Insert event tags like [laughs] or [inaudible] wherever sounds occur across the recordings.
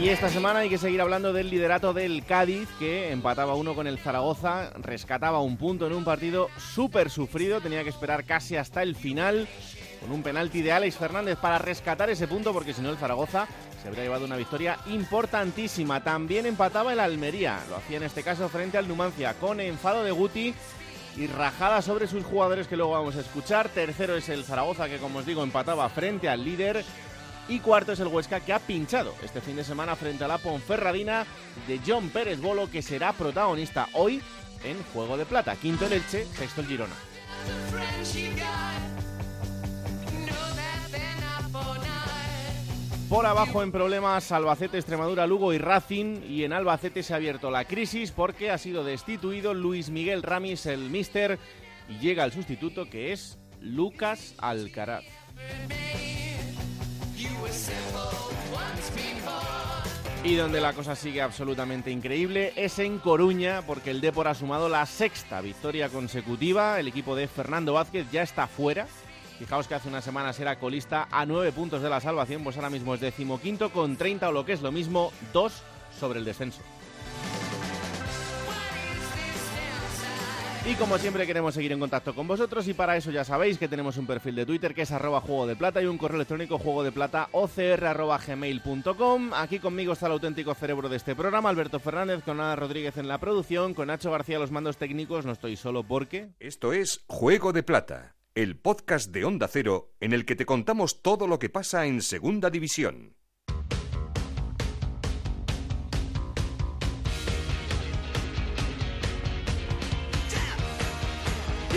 Y esta semana hay que seguir hablando del liderato del Cádiz, que empataba uno con el Zaragoza, rescataba un punto en un partido súper sufrido, tenía que esperar casi hasta el final, con un penalti de Alex Fernández para rescatar ese punto, porque si no el Zaragoza se habría llevado una victoria importantísima. También empataba el Almería, lo hacía en este caso frente al Numancia, con enfado de Guti y rajada sobre sus jugadores que luego vamos a escuchar. Tercero es el Zaragoza, que como os digo empataba frente al líder. Y cuarto es el Huesca que ha pinchado este fin de semana frente a la Ponferradina de John Pérez Bolo que será protagonista hoy en Juego de Plata. Quinto el Elche, sexto el Girona. Por abajo en problemas Albacete, Extremadura, Lugo y Racing. Y en Albacete se ha abierto la crisis porque ha sido destituido Luis Miguel Ramis, el mister, y llega el sustituto que es Lucas Alcaraz. Y donde la cosa sigue absolutamente increíble es en Coruña, porque el Depor ha sumado la sexta victoria consecutiva. El equipo de Fernando Vázquez ya está fuera. Fijaos que hace unas semanas era colista a nueve puntos de la salvación, pues ahora mismo es decimoquinto con 30 o lo que es lo mismo, dos sobre el descenso. Y como siempre queremos seguir en contacto con vosotros y para eso ya sabéis que tenemos un perfil de Twitter que es arroba juego de plata y un correo electrónico juego de plata Aquí conmigo está el auténtico cerebro de este programa, Alberto Fernández, con Ana Rodríguez en la producción, con Nacho García los mandos técnicos, no estoy solo porque... Esto es Juego de Plata, el podcast de Onda Cero en el que te contamos todo lo que pasa en Segunda División.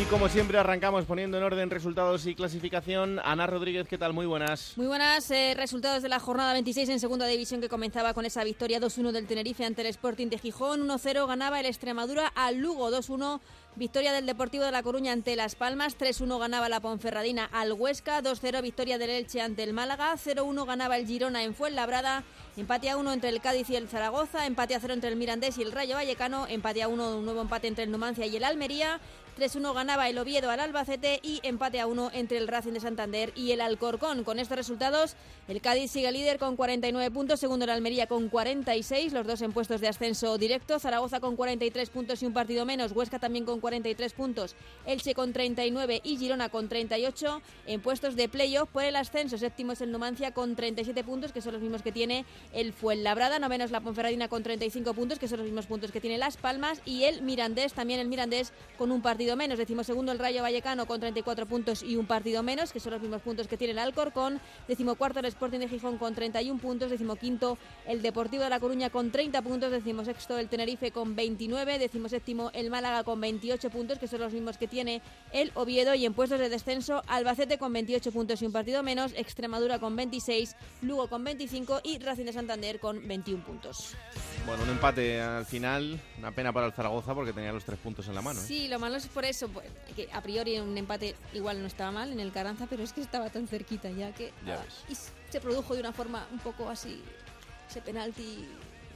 Y como siempre arrancamos poniendo en orden resultados y clasificación. Ana Rodríguez, ¿qué tal? Muy buenas. Muy buenas. eh, resultados de la jornada 26 en segunda división que comenzaba con esa victoria 2-1 del Tenerife ante el Sporting de Gijón. 1-0 ganaba el Extremadura al Lugo 2-1. Victoria del Deportivo de La Coruña ante Las Palmas, 3-1 ganaba la Ponferradina al Huesca, 2-0 victoria del Elche ante el Málaga, 0-1 ganaba el Girona en Fuenlabrada, empate a 1 entre el Cádiz y el Zaragoza, empate a 0 entre el Mirandés y el Rayo Vallecano, empate a 1, un nuevo empate entre el Numancia y el Almería, 3-1 ganaba el Oviedo al Albacete y empate a 1 entre el Racing de Santander y el Alcorcón. Con estos resultados, el Cádiz sigue líder con 49 puntos, segundo el Almería con 46, los dos en puestos de ascenso directo, Zaragoza con 43 puntos y un partido menos, Huesca también con 43 puntos, Elche con 39 y Girona con 38 en puestos de playoff por el ascenso. Séptimo es el Numancia con 37 puntos, que son los mismos que tiene el Fuenlabrada, noveno es la Ponferradina con 35 puntos, que son los mismos puntos que tiene Las Palmas y el Mirandés, también el Mirandés con un partido menos. Decimos segundo el Rayo Vallecano con 34 puntos y un partido menos, que son los mismos puntos que tiene el Alcorcón. Decimocuarto el Sporting de Gijón con 31 puntos. Decimoquinto el Deportivo de La Coruña con 30 puntos. Decimosexto el Tenerife con 29. Decimoséptimo el Málaga con 28 puntos, que son los mismos que tiene el Oviedo. Y en puestos de descenso Albacete con 28 puntos y un partido menos. Extremadura con 26. Lugo con 25 y Racing de Santander con 21 puntos. Bueno, un empate al final, una pena para el Zaragoza porque tenía los tres puntos en la mano. ¿eh? Sí, lo malo es por eso, pues, que a priori un empate igual no estaba mal en el Carranza, pero es que estaba tan cerquita ya que Ya ah, y se produjo de una forma un poco así ese penalti,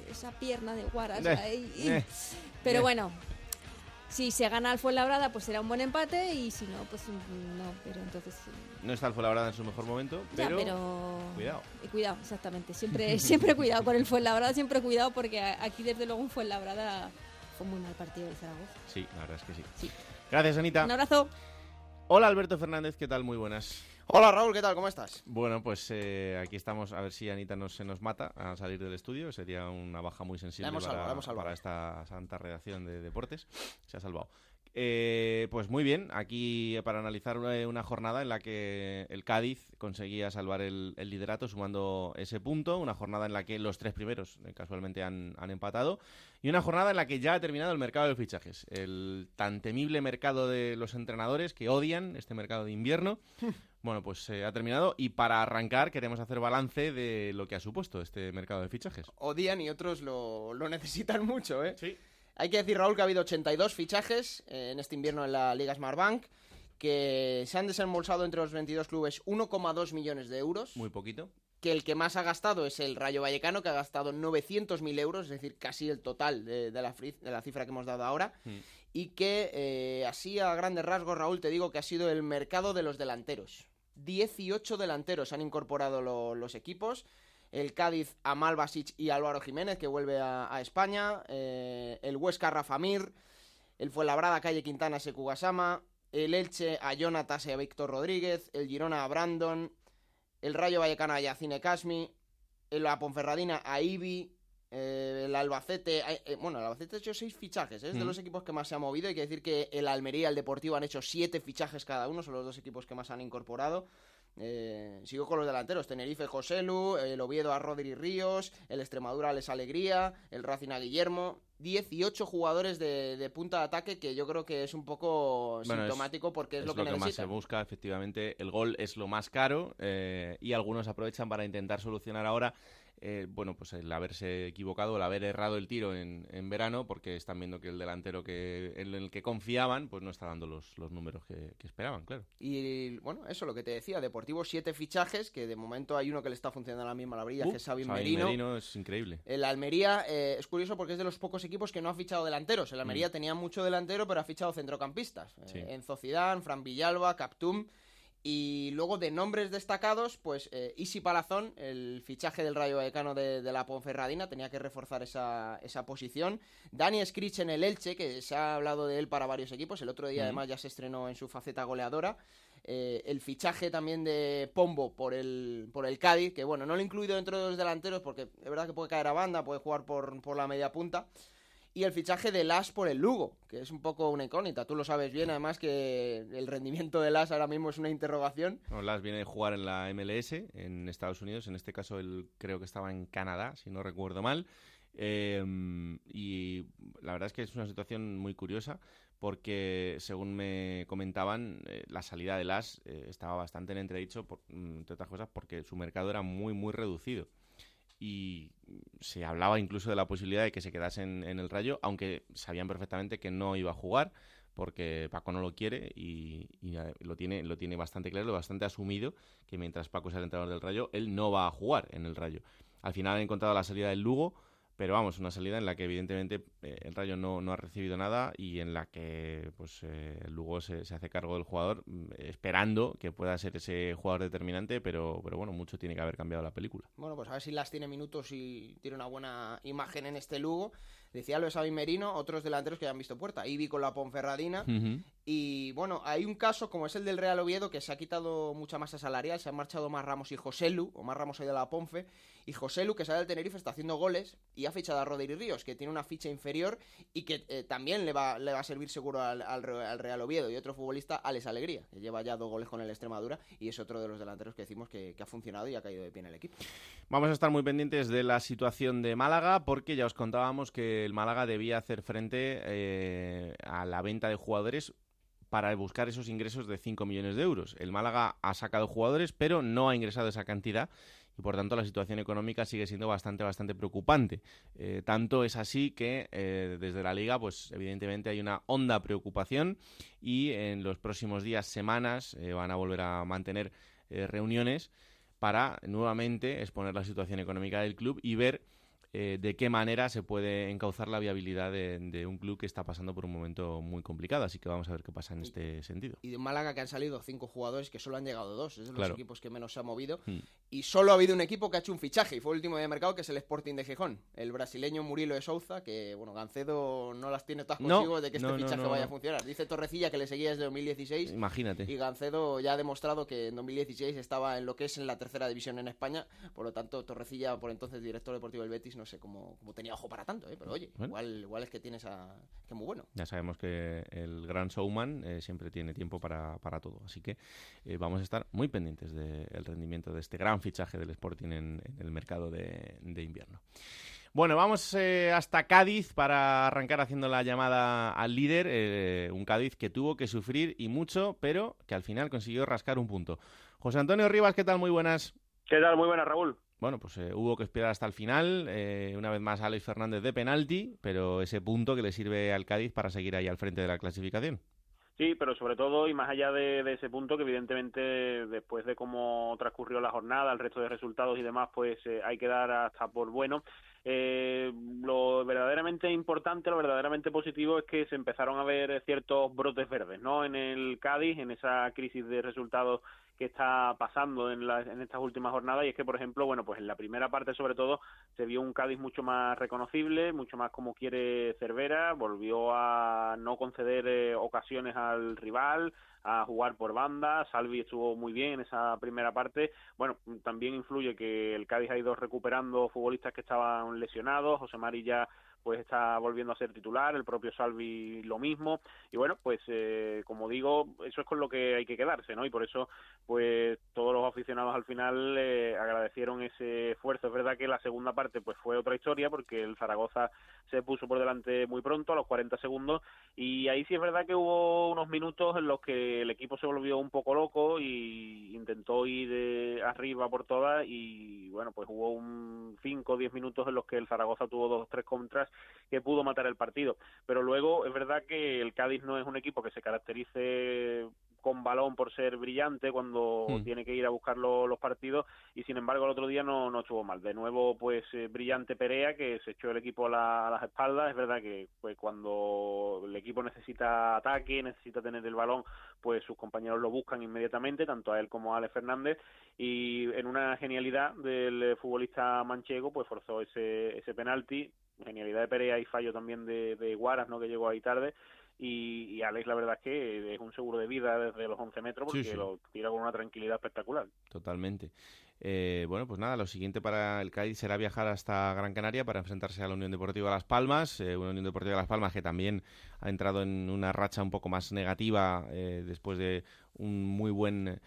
esa pierna de Guaras Eh, ahí, eh, [laughs] pero eh. bueno. Si se gana al Fuenlabrada, pues será un buen empate y si no, pues no, pero entonces No está el Fuenlabrada en su mejor momento, ya, pero, pero cuidado. y cuidado, exactamente. Siempre [laughs] siempre cuidado con el Fuenlabrada, siempre cuidado porque aquí desde luego un Fuenlabrada fue muy mal partido del Zaragoza. Sí, la verdad es que sí. Sí. Gracias, Anita. Un abrazo. Hola, Alberto Fernández, ¿qué tal? Muy buenas. Hola Raúl, ¿qué tal? ¿Cómo estás? Bueno, pues eh, aquí estamos a ver si Anita no se nos mata a salir del estudio. Sería una baja muy sensible para, salvado. para esta santa redacción de deportes. Se ha salvado. Eh, pues muy bien, aquí para analizar eh, una jornada en la que el Cádiz conseguía salvar el, el liderato sumando ese punto, una jornada en la que los tres primeros eh, casualmente han, han empatado y una jornada en la que ya ha terminado el mercado de fichajes, el tan temible mercado de los entrenadores que odian este mercado de invierno. [laughs] Bueno, pues ha terminado y para arrancar queremos hacer balance de lo que ha supuesto este mercado de fichajes. Odian y otros lo, lo necesitan mucho, ¿eh? Sí. Hay que decir, Raúl, que ha habido 82 fichajes eh, en este invierno en la Liga Smartbank, que se han desembolsado entre los 22 clubes 1,2 millones de euros. Muy poquito. Que el que más ha gastado es el Rayo Vallecano, que ha gastado 900.000 euros, es decir, casi el total de, la, de la, cifra que hemos dado ahora. Mm. Y que, eh, así a grandes rasgos, Raúl, te digo que ha sido el mercado de los delanteros. 18 delanteros han incorporado los equipos el Cádiz a Malvasic y Álvaro Jiménez, que vuelve a, España, eh, el Huesca Rafa Mir, el Fuenlabrada Calle Quintana Sekugasama, el Elche a Jonatas y a Víctor Rodríguez, el Girona a Brandon, el Rayo Vallecano a Yacine Casmi, la Ponferradina a Ibi, eh, el Albacete, eh, bueno, el Albacete ha hecho seis fichajes, es de los equipos que más se ha movido. Hay que decir que el Almería y el Deportivo han hecho siete fichajes cada uno, son los dos equipos que más han incorporado. Eh, sigo con los delanteros, Tenerife Joselu, el Oviedo a Rodri Ríos, el Extremadura Les Alegría, el Racing a Guillermo, 18 jugadores de, punta de ataque que yo creo que es un poco sintomático porque es, lo que, lo que más se busca, efectivamente. El gol es lo más caro eh, y algunos aprovechan para intentar solucionar ahora eh, bueno, pues el haberse equivocado, el haber errado el tiro en, verano, porque están viendo que el delantero que en el que confiaban, pues no está dando los, números que, esperaban, claro. Y bueno, eso lo que te decía, Deportivo siete fichajes, que de momento hay uno que le está funcionando a la misma la brilla, que es Sabin Merino. Merino es increíble. El Almería eh, es curioso porque es de los pocos equipos que no ha fichado delanteros. El Almería mm. tenía mucho delantero, pero ha fichado centrocampistas. en Eh, Enzo Zidane, Fran Villalba, Captum y luego de nombres destacados, pues eh, Isi Palazón, el fichaje del Rayo Vallecano de, la Ponferradina, tenía que reforzar esa, esa posición. Dani Scrich en el Elche, que se ha hablado de él para varios equipos. El otro día, además, ya se estrenó en su faceta goleadora. Eh, el fichaje también de Pombo por el, por el Cádiz, que bueno, no lo he incluido dentro de los delanteros porque es verdad que puede caer a banda, puede jugar por, por la media punta y el fichaje de Las por el Lugo, que es un poco una incógnita. Tú lo sabes bien, además, que el rendimiento de Las ahora mismo es una interrogación. Las viene de jugar en la MLS en Estados Unidos, en este caso él creo que estaba en Canadá, si no recuerdo mal. Em, y la verdad es que es una situación muy curiosa porque, según me comentaban, eh, la salida de Las eh, estaba bastante en entredicho, por, mm, entre otras cosas, porque su mercado era muy, muy reducido y se hablaba incluso de la posibilidad de que se quedase en, el Rayo, aunque sabían perfectamente que no iba a jugar porque Paco no lo quiere y, lo tiene lo tiene bastante claro, bastante asumido que mientras Paco sea el entrenador del Rayo, él no va a jugar en el Rayo. Al final ha encontrado la salida del Lugo, pero vamos, una salida en la que evidentemente eh, el Rayo no, no, ha recibido nada y en la que pues eh, el Lugo se, se, hace cargo del jugador mm, esperando que pueda ser ese jugador determinante, pero, pero bueno, mucho tiene que haber cambiado la película. Bueno, pues a ver si las tiene minutos y tiene una buena imagen en este Lugo. Decía Luis Avi Merino, otros delanteros que ya han visto puerta. Ibi con la Ponferradina. Y bueno, hay un caso como es el del Real Oviedo que se ha quitado mucha masa salarial. Se han marchado más Ramos y Joselu, o más Ramos ahí de la Ponfe. Y Joselu, que sale del Tenerife, está haciendo goles y ha fichado a Rodri Ríos, que tiene una ficha inferior y que eh, también le va, le va a servir seguro al, al, Real Oviedo. Y otro futbolista, Alex Alegría, que lleva ya dos goles con el Extremadura y es otro de los delanteros que decimos que, ha funcionado y ha caído de pie en el equipo. Vamos a estar muy pendientes de la situación de Málaga porque ya os contábamos que el Málaga debía hacer frente eh, a la venta de jugadores para buscar esos ingresos de 5 millones de euros. El Málaga ha sacado jugadores, pero no ha ingresado esa cantidad y por tanto la situación económica sigue siendo bastante bastante preocupante. Eh, tanto es así que eh, desde la liga, pues evidentemente hay una honda preocupación y en los próximos días, semanas, van a volver a mantener reuniones para nuevamente exponer la situación económica del club y ver eh, de qué manera se puede encauzar la viabilidad de, un club que está pasando por un momento muy complicado. Así que vamos a ver qué pasa en este sentido. Y de Málaga que han salido cinco jugadores que solo han llegado dos. Es de los equipos que menos se ha movido. Hmm. Y solo ha habido un equipo que ha hecho un fichaje y fue el último de mercado que es el Sporting de Gijón. El brasileño Murilo de Souza, que bueno, Gancedo no las tiene todas consigo de que este fichaje vaya a funcionar. Dice Torrecilla que le seguía desde 2016. Imagínate. Y Gancedo ya ha demostrado que en 2016 estaba en lo que es en la tercera división en España. Por lo tanto, Torrecilla, por entonces director deportivo del Betis, no sé cómo, cómo tenía ojo para tanto, ¿eh? pero oye, igual, igual es que tienes a... que muy bueno. Ya sabemos que el gran showman eh, siempre tiene tiempo para, para todo, así que eh, vamos a estar muy pendientes del rendimiento de este gran fichaje del Sporting en, el mercado de, invierno. Bueno, vamos eh, hasta Cádiz para arrancar haciendo la llamada al líder. Eh, un Cádiz que tuvo que sufrir y mucho, pero que al final consiguió rascar un punto. José Antonio Rivas, ¿qué tal? Muy buenas. ¿Qué tal? Muy buenas, Raúl. Bueno, pues eh, hubo que esperar hasta el final. una vez más, Alex Fernández de penalti, pero ese punto que le sirve al Cádiz para seguir ahí al frente de la clasificación. Sí, pero sobre todo y más allá de, ese punto, que evidentemente después de cómo transcurrió la jornada, el resto de resultados y demás, pues hay que dar hasta por bueno. Eh, lo verdaderamente importante, lo verdaderamente positivo es que se empezaron a ver ciertos brotes verdes, ¿no? En el Cádiz, en esa crisis de resultados que está pasando en, en estas últimas jornadas y es que, por ejemplo, bueno, pues en la primera parte sobre todo se vio un Cádiz mucho más reconocible, mucho más como quiere Cervera, volvió a no conceder eh, ocasiones al rival, a jugar por banda, Salvi estuvo muy bien en esa primera parte, bueno, también influye que el Cádiz ha ido recuperando futbolistas que estaban lesionados, José Mari ya pues está volviendo a ser titular, el propio Salvi lo mismo, y bueno, pues eh, como digo, eso es con lo que hay que quedarse, ¿no? Y por eso, pues todos los aficionados al final eh, agradecieron ese esfuerzo. Es verdad que la segunda parte pues fue otra historia, porque el Zaragoza se puso por delante muy pronto, a los 40 segundos, y ahí sí es verdad que hubo unos minutos en los que el equipo se volvió un poco loco y intentó ir de arriba por todas, y bueno, pues hubo un 5 o 10 minutos en los que el Zaragoza tuvo dos tres contras que pudo matar el partido. Pero luego es verdad que el Cádiz no es un equipo que se caracterice con balón por ser brillante cuando hmm. tiene que ir a buscar los partidos y sin embargo el otro día no, no estuvo mal. De nuevo pues eh, brillante Perea que se echó el equipo a, las espaldas. Es verdad que pues, cuando el equipo necesita ataque, necesita tener el balón, pues sus compañeros lo buscan inmediatamente, tanto a él como a Ale Fernández y en una genialidad del futbolista manchego pues forzó ese, ese penalti genialidad de Perea y fallo también de, de Guaras, ¿no? que llegó ahí tarde. Y, y, Alex la verdad es que es un seguro de vida desde los 11 metros porque lo tira con una tranquilidad espectacular. Totalmente. Eh, bueno, pues nada, lo siguiente para el Cádiz será viajar hasta Gran Canaria para enfrentarse a la Unión Deportiva Las Palmas, eh, una Unión Deportiva Las Palmas que también ha entrado en una racha un poco más negativa eh, después de un muy buen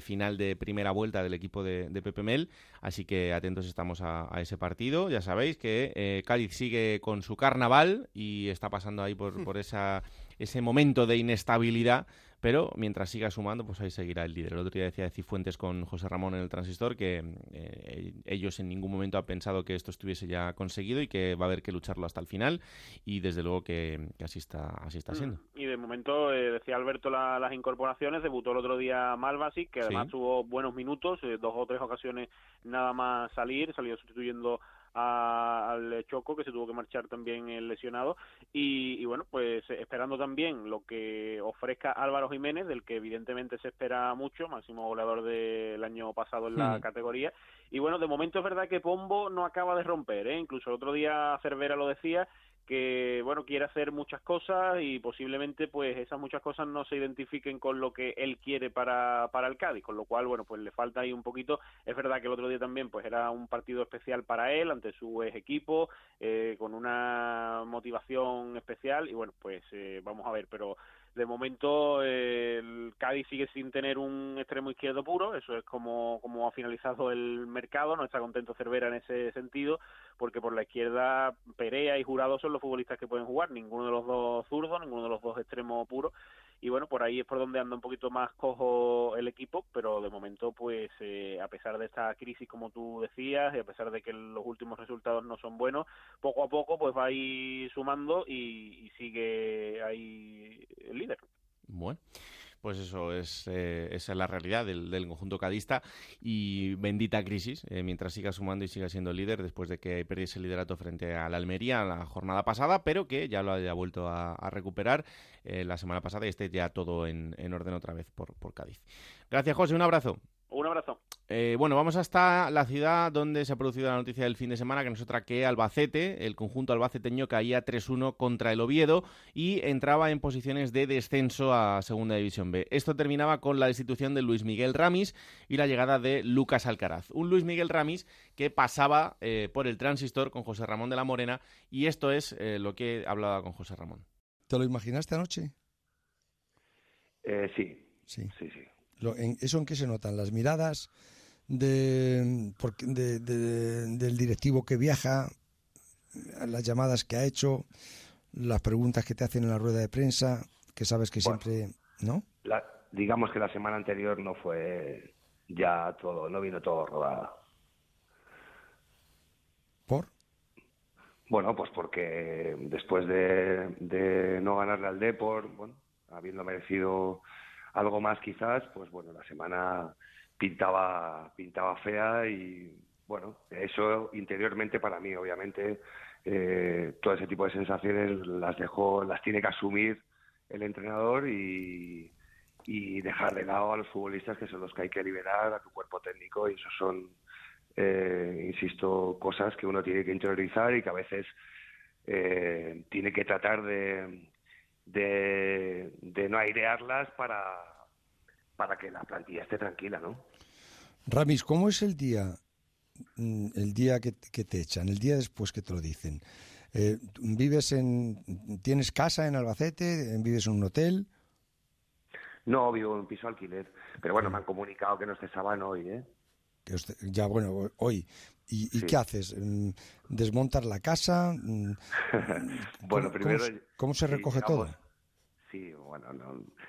final de primera vuelta del equipo de, Pepe Mel, así que atentos estamos a, ese partido. Ya sabéis que Cádiz sigue con su carnaval y está pasando ahí por, [laughs] por esa, ese momento de inestabilidad pero mientras siga sumando, pues ahí seguirá el líder. El otro día decía Cifuentes con José Ramón en el transistor que eh, ellos en ningún momento han pensado que esto estuviese ya conseguido y que va a haber que lucharlo hasta el final y desde luego que, así está así está mm. siendo. Y de momento, eh, decía Alberto las incorporaciones, debutó el otro día Malvasi, que además tuvo buenos minutos, eh, dos o tres ocasiones nada más salir, salió sustituyendo al Choco, que se tuvo que marchar también el lesionado. Y, bueno, pues esperando también lo que ofrezca Álvaro Jiménez, del que evidentemente se espera mucho, máximo goleador del año pasado en la hmm. categoría. Y bueno, de momento es verdad que Pombo no acaba de romper, ¿eh? incluso el otro día Cervera lo decía, que bueno quiere hacer muchas cosas y posiblemente pues esas muchas cosas no se identifiquen con lo que él quiere para, para el Cádiz con lo cual bueno pues le falta ahí un poquito. Es verdad que el otro día también pues era un partido especial para él ante su ex equipo eh, con una motivación especial y bueno pues eh, vamos a ver pero de momento el Cádiz sigue sin tener un extremo izquierdo puro, eso es como, como ha finalizado el mercado, no está contento Cervera en ese sentido, porque por la izquierda Perea y Jurado son los futbolistas que pueden jugar, ninguno de los dos zurdos, ninguno de los dos extremos puros, y bueno, por ahí es por donde anda un poquito más cojo el equipo, pero de momento pues eh, a pesar de esta crisis como tú decías y a pesar de que los últimos resultados no son buenos, poco a poco pues va a ir sumando y, y sigue ahí el líder. Bueno. Pues eso es, eh, esa es la realidad del, conjunto cadista y bendita crisis, eh, mientras siga sumando y siga siendo líder después de que perdiese el liderato frente a la Almería la jornada pasada, pero que ya lo haya vuelto a, recuperar eh, la semana pasada y esté ya todo en, orden otra vez por, por Cádiz. Gracias, José, un abrazo. Un abrazo. Eh, bueno, vamos hasta la ciudad donde se ha producido la noticia del fin de semana, que no es otra que Albacete. El conjunto albaceteño caía 3-1 contra el Oviedo y entraba en posiciones de descenso a Segunda División B. Esto terminaba con la destitución de Luis Miguel Ramis y la llegada de Lucas Alcaraz. Un Luis Miguel Ramis que pasaba eh, por el transistor con José Ramón de la Morena y esto es eh, lo que hablaba con José Ramón. ¿Te lo imaginaste anoche? sí. Sí, sí. sí. ¿Eso en qué se notan? ¿Las miradas de, del directivo que viaja? las llamadas que ha hecho, las preguntas que te hacen en la rueda de prensa, que sabes que siempre, ¿no? digamos que la semana anterior no fue ya todo, no vino todo rodada. ¿Por? Bueno, pues porque después de, no ganarle al Deport, bueno, habiendo merecido algo más quizás, pues bueno, la semana pintaba, pintaba fea y bueno, eso interiormente para mí, obviamente, eh, todo ese tipo de sensaciones las dejó, las tiene que asumir el entrenador y, y dejar de lado a los futbolistas que son los que hay que liberar, a tu cuerpo técnico y eso son, eh, insisto, cosas que uno tiene que interiorizar y que a veces eh, tiene que tratar de, de, no airearlas para, para que la plantilla esté tranquila, ¿no? Ramis, ¿cómo es el día, mm, el día que, que te echan, el día después que te lo dicen? Eh, ¿Vives en, tienes casa en Albacete, vives en un hotel? No, vivo en un piso alquiler. Pero bueno, me han comunicado que no cesaban hoy, ¿eh? ya, bueno, hoy. ¿Y, qué haces? Mm, ¿Desmontar la casa? Mm, [laughs] bueno, primero... ¿Cómo, se recoge todo? Sí, bueno,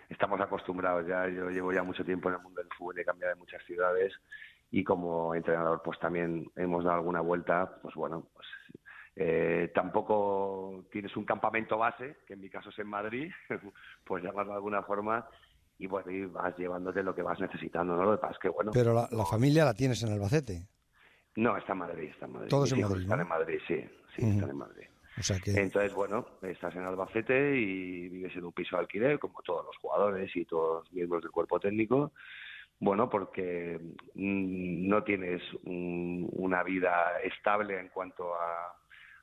estamos acostumbrados ya. Yo llevo ya mucho tiempo en el mundo del fútbol, he cambiado de muchas ciudades y como entrenador pues también hemos dado alguna vuelta, pues bueno, pues eh, tampoco tienes un campamento base, que en mi caso es en Madrid, [laughs] pues llamarlo de alguna forma, y bueno, y vas llevándote lo que vas necesitando, ¿no? Lo que pasa es que, bueno... Pero la, familia la tienes en Albacete. No, está en Madrid, está en Madrid. Todos en Madrid, Están en Madrid, sí, sí, están en Madrid. Entonces, bueno, estás en Albacete y vives en un piso de alquiler, como todos los jugadores y todos los miembros del cuerpo técnico. Bueno, porque mm, no tienes una vida estable en cuanto a,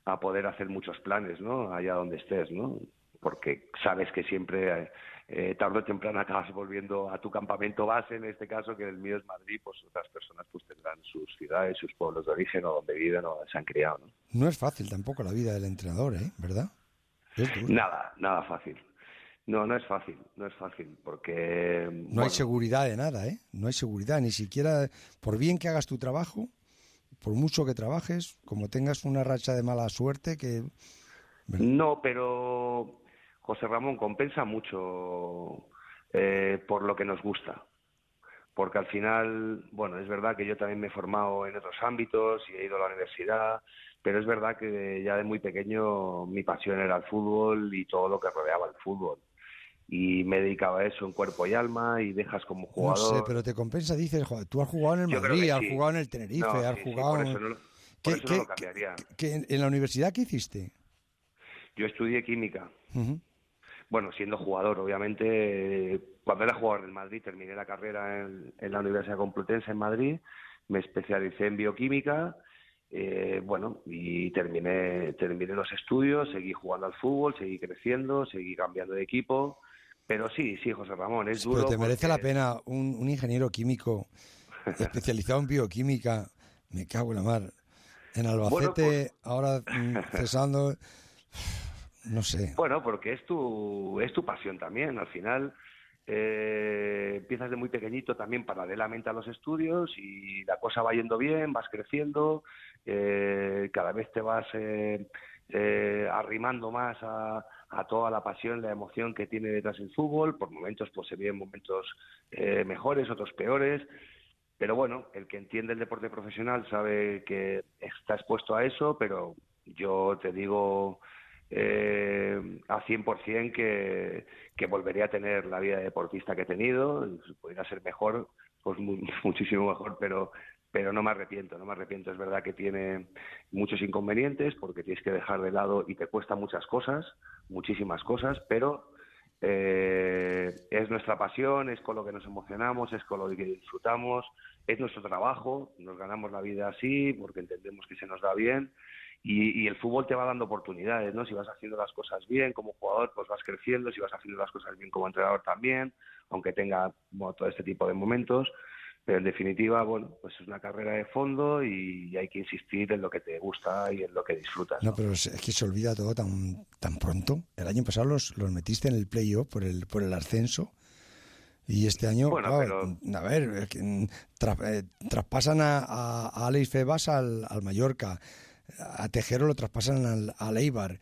a poder hacer muchos planes, ¿no? Allá donde estés, ¿no? Porque sabes que siempre eh, tarde o temprano acabas volviendo a tu campamento base, en este caso, que el mío es Madrid, pues otras personas pues tendrán sus ciudades, sus pueblos de origen o donde viven o se han criado. ¿no? no es fácil tampoco la vida del entrenador, ¿eh? ¿verdad? nada, nada fácil. No, no es fácil, no es fácil, porque... No hay seguridad de nada, ¿eh? No hay seguridad, ni siquiera, por bien que hagas tu trabajo, por mucho que trabajes, como tengas una racha de mala suerte, que... No, pero José Ramón compensa mucho eh, por lo que nos gusta. Porque al final, bueno, es verdad que yo también me he formado en otros ámbitos y he ido a la universidad, pero es verdad que ya de muy pequeño mi pasión era el fútbol y todo lo que rodeaba el fútbol. Y me dedicaba a eso en cuerpo y alma y dejas como jugador. No sé, pero te compensa, dices, tú has jugado en el Madrid, has jugado en el Tenerife, has jugado. por eso no, lo cambiaría. en la universidad qué hiciste? Yo estudié química bueno, siendo jugador, obviamente, cuando era jugador del Madrid, terminé la carrera en, la Universidad Complutense en Madrid, me especialicé en bioquímica, eh, bueno, y terminé, terminé los estudios, seguí jugando al fútbol, seguí creciendo, seguí cambiando de equipo, pero sí, sí, José Ramón, es duro. Pero te merece la pena un, ingeniero químico [laughs] especializado en bioquímica, me cago en la mar, en Albacete, pues ahora mm, [laughs] cesando no sé. Bueno, porque es tu, es tu pasión también. Al final eh, empiezas de muy pequeñito también paralelamente a los estudios y la cosa va yendo bien, vas creciendo, eh, cada vez te vas eh, arrimando más a, toda la pasión, la emoción que tiene detrás el fútbol. Por momentos pues se viven momentos mejores, otros peores. Pero bueno, el que entiende el deporte profesional sabe que está expuesto a eso, pero yo te digo eh, a 100% que, que volvería a tener la vida de deportista que he tenido, podría ser mejor, pues [laughs] muchísimo mejor, pero pero no me arrepiento, no me arrepiento. Es verdad que tiene muchos inconvenientes porque tienes que dejar de lado y te cuesta muchas cosas, muchísimas cosas, pero eh, es nuestra pasión, es con lo que nos emocionamos, es con lo que disfrutamos, es nuestro trabajo, nos ganamos la vida así porque entendemos que se nos da bien y, el fútbol te va dando oportunidades, ¿no? Si vas haciendo las cosas bien como jugador, pues vas creciendo, si vas haciendo las cosas bien como entrenador también, aunque tenga todo este tipo de momentos, pero en definitiva, bueno, pues es una carrera de fondo y hay que insistir en lo que te gusta y en lo que disfrutas. No, pero es que se olvida todo tan, tan pronto. El año pasado los, los metiste en el playoff por el, por el ascenso. Y este año, bueno, a ver, eh, traspasan a, a Alex Febas al, al Mallorca, a Tejero lo traspasan al, al Eibar.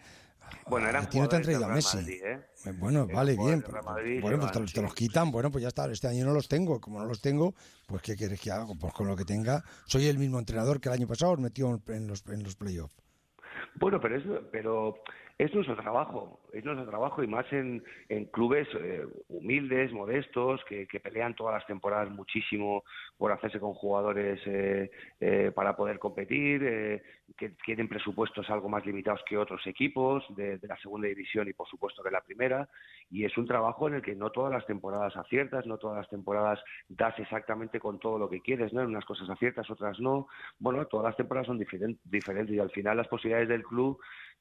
Bueno, eran a ti no te han traído a Messi. Madrid, ¿eh? Eh, Bueno, vale, bien. pero- Madrid, bueno, pues te, te los quitan. Bueno, pues ya está. Este año no los tengo. Como no los tengo, pues ¿qué quieres que haga? Pues con lo que tenga. Soy el mismo entrenador que el año pasado os metió en los, en los playoffs. Bueno, pero es, pero es nuestro trabajo, es nuestro trabajo y más en, en clubes eh, humildes, modestos, que, que pelean todas las temporadas muchísimo por hacerse con jugadores eh, eh, para poder competir, eh, que tienen presupuestos algo más limitados que otros equipos de, la segunda división y por supuesto de la primera. Y es un trabajo en el que no todas las temporadas aciertas, no todas las temporadas das exactamente con todo lo que quieres, ¿no? En unas cosas aciertas, otras no. Bueno, todas las temporadas son diferen- diferentes y al final las posibilidades del club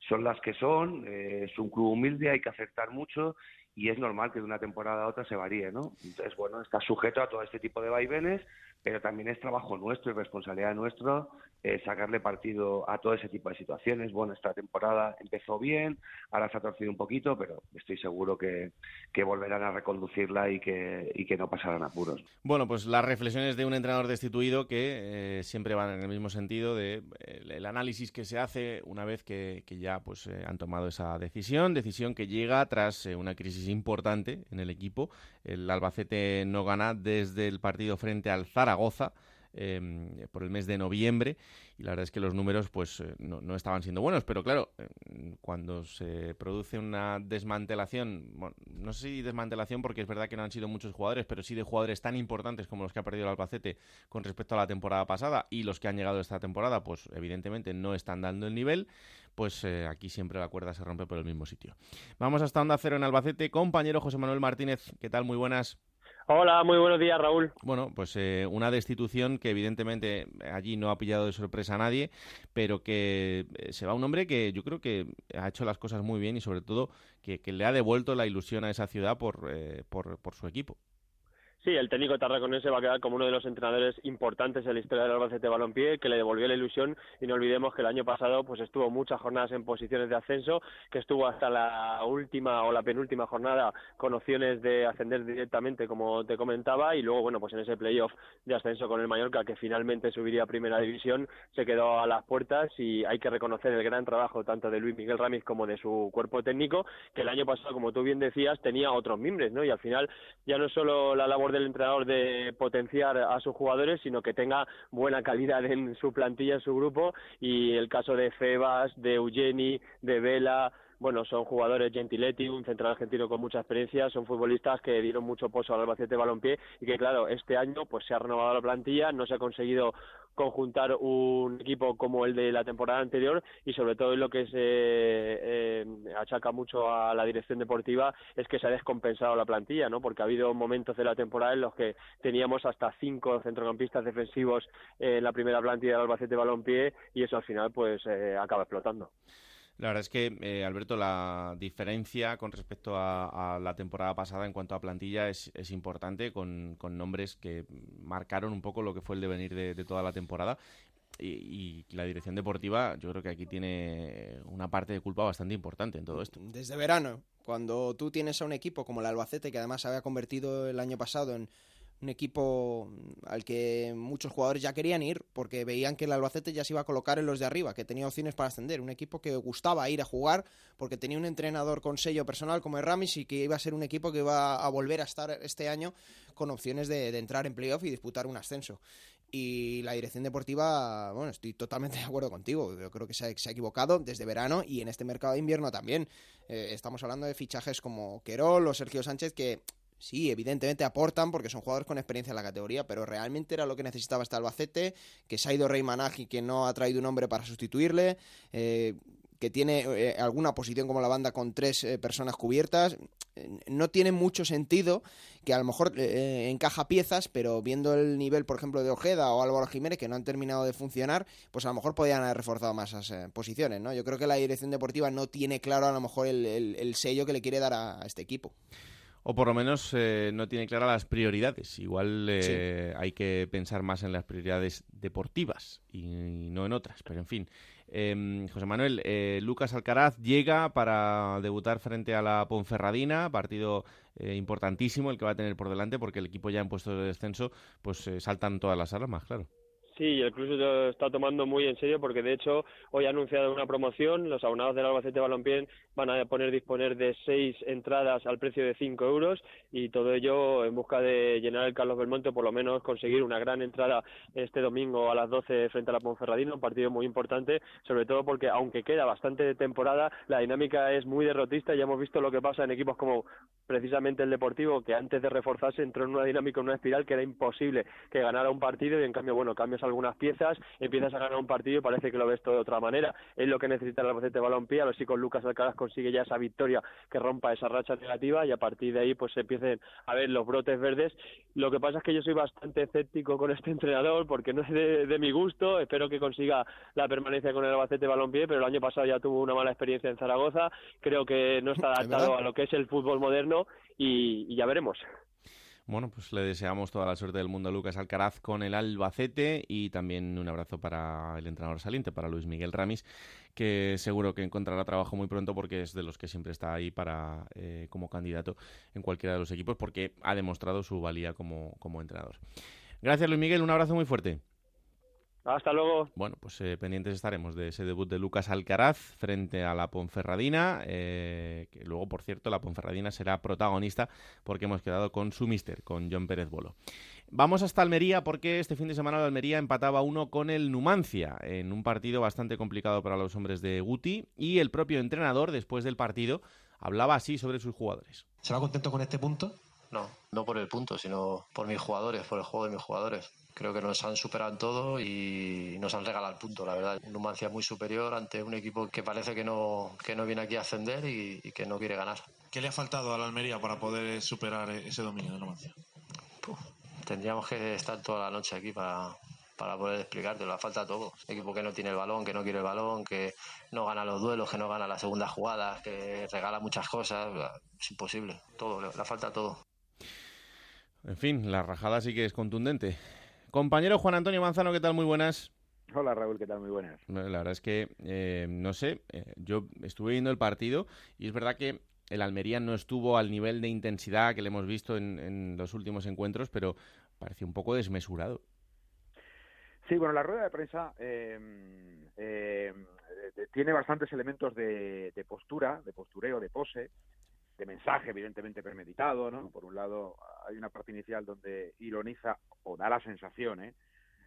son las que son. eh, es un club humilde, hay que acertar mucho y es normal que de una temporada a otra se varíe, ¿no? Entonces, bueno, está sujeto a todo este tipo de vaivenes, pero también es trabajo nuestro y responsabilidad nuestra eh, sacarle partido a todo ese tipo de situaciones. Bueno, esta temporada empezó bien, ahora se ha torcido un poquito, pero estoy seguro que, que volverán a reconducirla y que, y que no pasarán apuros. Bueno, pues las reflexiones de un entrenador destituido que eh, siempre van en el mismo sentido de eh, el análisis que se hace una vez que, que ya pues han tomado esa decisión, decisión que llega tras una crisis importante en el equipo. El Albacete no gana desde el partido frente al Zaragoza. eh, por el mes de noviembre y la verdad es que los números pues eh, no, estaban siendo buenos pero claro eh, cuando se produce una desmantelación bueno, no sé si desmantelación porque es verdad que no han sido muchos jugadores pero sí de jugadores tan importantes como los que ha perdido el Albacete con respecto a la temporada pasada y los que han llegado esta temporada pues evidentemente no están dando el nivel pues eh, aquí siempre la cuerda se rompe por el mismo sitio vamos hasta Onda Cero en Albacete compañero José Manuel Martínez ¿qué tal? muy buenas Hola, muy buenos días, Raúl. bueno, pues eh, una destitución que evidentemente allí no ha pillado de sorpresa a nadie, pero que eh, se va un hombre que yo creo que ha hecho las cosas muy bien y sobre todo que, le ha devuelto la ilusión a esa ciudad por, eh, por su equipo. Sí, el técnico tarraconense va a quedar como uno de los entrenadores importantes en la historia del Albacete Balompié, que le devolvió la ilusión y no olvidemos que el año pasado pues estuvo muchas jornadas en posiciones de ascenso, que estuvo hasta la última o la penúltima jornada con opciones de ascender directamente, como te comentaba, y luego, bueno, pues en ese playoff de ascenso con el Mallorca, que finalmente subiría a Primera División, se quedó a las puertas y hay que reconocer el gran trabajo tanto de Luis Miguel Ramis como de su cuerpo técnico, que el año pasado, como tú bien decías, tenía otros mimbres, ¿no? Y al final ya no solo la labor del entrenador de potenciar a sus jugadores, sino que tenga buena calidad en su plantilla, en su grupo, y el caso de Febas, de Eugeni, de Vela, bueno, son jugadores Gentiletti, un central argentino con mucha experiencia, son futbolistas que dieron mucho pozo al Albacete Balompié y que claro, este año pues se ha renovado la plantilla, no se ha conseguido conjuntar un equipo como el de la temporada anterior y sobre todo lo que se eh, achaca mucho a la dirección deportiva es que se ha descompensado la plantilla, ¿no? Porque ha habido momentos de la temporada en los que teníamos hasta cinco centrocampistas defensivos en la primera plantilla del Albacete Balompié y eso al final pues eh, acaba explotando. La verdad es que, eh, Alberto, la diferencia con respecto a, la temporada pasada en cuanto a plantilla es, importante, con, nombres que marcaron un poco lo que fue el devenir de, de toda la temporada. Y, y, la dirección deportiva, yo creo que aquí tiene una parte de culpa bastante importante en todo esto. Desde verano, cuando tú tienes a un equipo como el Albacete, que además se había convertido el año pasado en un equipo al que muchos jugadores ya querían ir porque veían que el Albacete ya se iba a colocar en los de arriba, que tenía opciones para ascender, un equipo que gustaba ir a jugar porque tenía un entrenador con sello personal como Ramis y que iba a ser un equipo que iba a volver a estar este año con opciones de, entrar en playoff y disputar un ascenso. Y la dirección deportiva, bueno, estoy totalmente de acuerdo contigo. Yo creo que se ha, se ha equivocado desde verano y en este mercado de invierno también. Eh, estamos hablando de fichajes como Querol o Sergio Sánchez que sí, evidentemente aportan porque son jugadores con experiencia en la categoría, pero realmente era lo que necesitaba este Albacete, que se ha ido Rey Managi, que no ha traído un hombre para sustituirle, eh, que tiene eh, alguna posición como la banda con tres eh, personas cubiertas. No tiene mucho sentido que a lo mejor eh, encaja piezas, pero viendo el nivel, por ejemplo, de Ojeda o Álvaro Jiménez, que no han terminado de funcionar, pues a lo mejor podrían haber reforzado más esas eh, posiciones, ¿no? Yo creo que la dirección deportiva no tiene claro a lo mejor el, el, el sello que le quiere dar a este equipo o por lo menos eh, no tiene claras las prioridades. Igual eh, sí. hay que pensar más en las prioridades deportivas y no en otras, pero en fin. Eh, José Manuel, Lucas Alcaraz llega para debutar frente a la Ponferradina, partido eh, importantísimo el que va a tener por delante porque el equipo ya en puesto de descenso pues saltan todas las alarmas, claro. Sí, el club lo está tomando muy en serio porque de hecho hoy ha anunciado una promoción, los abonados del Albacete Balompié van a poner disponer de seis entradas al precio de cinco euros y todo ello en busca de llenar el Carlos Belmonte, por lo menos conseguir una gran entrada este domingo a las 12 frente a la Ponferradina, un partido muy importante, sobre todo porque aunque queda bastante temporada, la dinámica es muy derrotista, ya hemos visto lo que pasa en equipos como precisamente el Deportivo, que antes de reforzarse entró en una dinámica, en una espiral que era imposible que ganara un partido y en cambio, bueno, cambias algunas piezas, empiezas a ganar un partido y parece que lo ves todo de otra manera. Es lo que necesita el Albacete Balompié, a ver si con Lucas Alcaraz consigue ya esa victoria que rompa esa racha negativa y a partir de ahí pues se empiecen a ver los brotes verdes. Lo que pasa es que yo soy bastante escéptico con este entrenador porque no es de, mi gusto, espero que consiga la permanencia con el Albacete Balompié, pero el año pasado ya tuvo una mala experiencia en Zaragoza, creo que no está [laughs] adaptado a lo que es el fútbol moderno y ya veremos. Bueno, pues le deseamos toda la suerte del mundo a Lucas Alcaraz con el Albacete y también un abrazo para el entrenador saliente, para Luis Miguel Ramis, que seguro que encontrará trabajo muy pronto porque es de los que siempre está ahí para eh, como candidato en cualquiera de los equipos porque ha demostrado su valía como, como entrenador. Gracias Luis Miguel, un abrazo muy fuerte. Hasta luego. Bueno, pues eh, pendientes estaremos de ese debut de Lucas Alcaraz frente a la Ponferradina, eh, que luego, por cierto, la Ponferradina será protagonista porque hemos quedado con su mister, con John Pérez Bolo. Vamos hasta Almería porque este fin de semana la Almería empataba uno con el Numancia en un partido bastante complicado para los hombres de Guti y el propio entrenador, después del partido, hablaba así sobre sus jugadores. ¿Se va contento con este punto? No, no por el punto, sino por mis jugadores, por el juego de mis jugadores. Creo que nos han superado en todo y nos han regalado el punto, la verdad. Un Numancia muy superior ante un equipo que parece que no, que no viene aquí a ascender y, que no quiere ganar. ¿Qué le ha faltado a la Almería para poder superar ese dominio de Numancia? tendríamos que estar toda la noche aquí para, para poder explicarte, le falta todo. Equipo que no tiene el balón, que no quiere el balón, que no gana los duelos, que no gana las segundas jugadas, que regala muchas cosas. Es imposible, todo, le, le falta todo. En fin, la rajada sí que es contundente. Compañero Juan Antonio Manzano, ¿qué tal? Muy buenas. Hola Raúl, ¿qué tal? Muy buenas. La verdad es que, eh, no sé, eh, yo estuve viendo el partido y es verdad que el Almería no estuvo al nivel de intensidad que le hemos visto en, los últimos encuentros, pero pareció un poco desmesurado. Sí, bueno, la rueda de prensa em, tiene bastantes elementos de, de, postura, de postureo, de pose, de mensaje evidentemente premeditado, ¿no? Por un lado hay una parte inicial donde ironiza o da la sensación, ¿eh?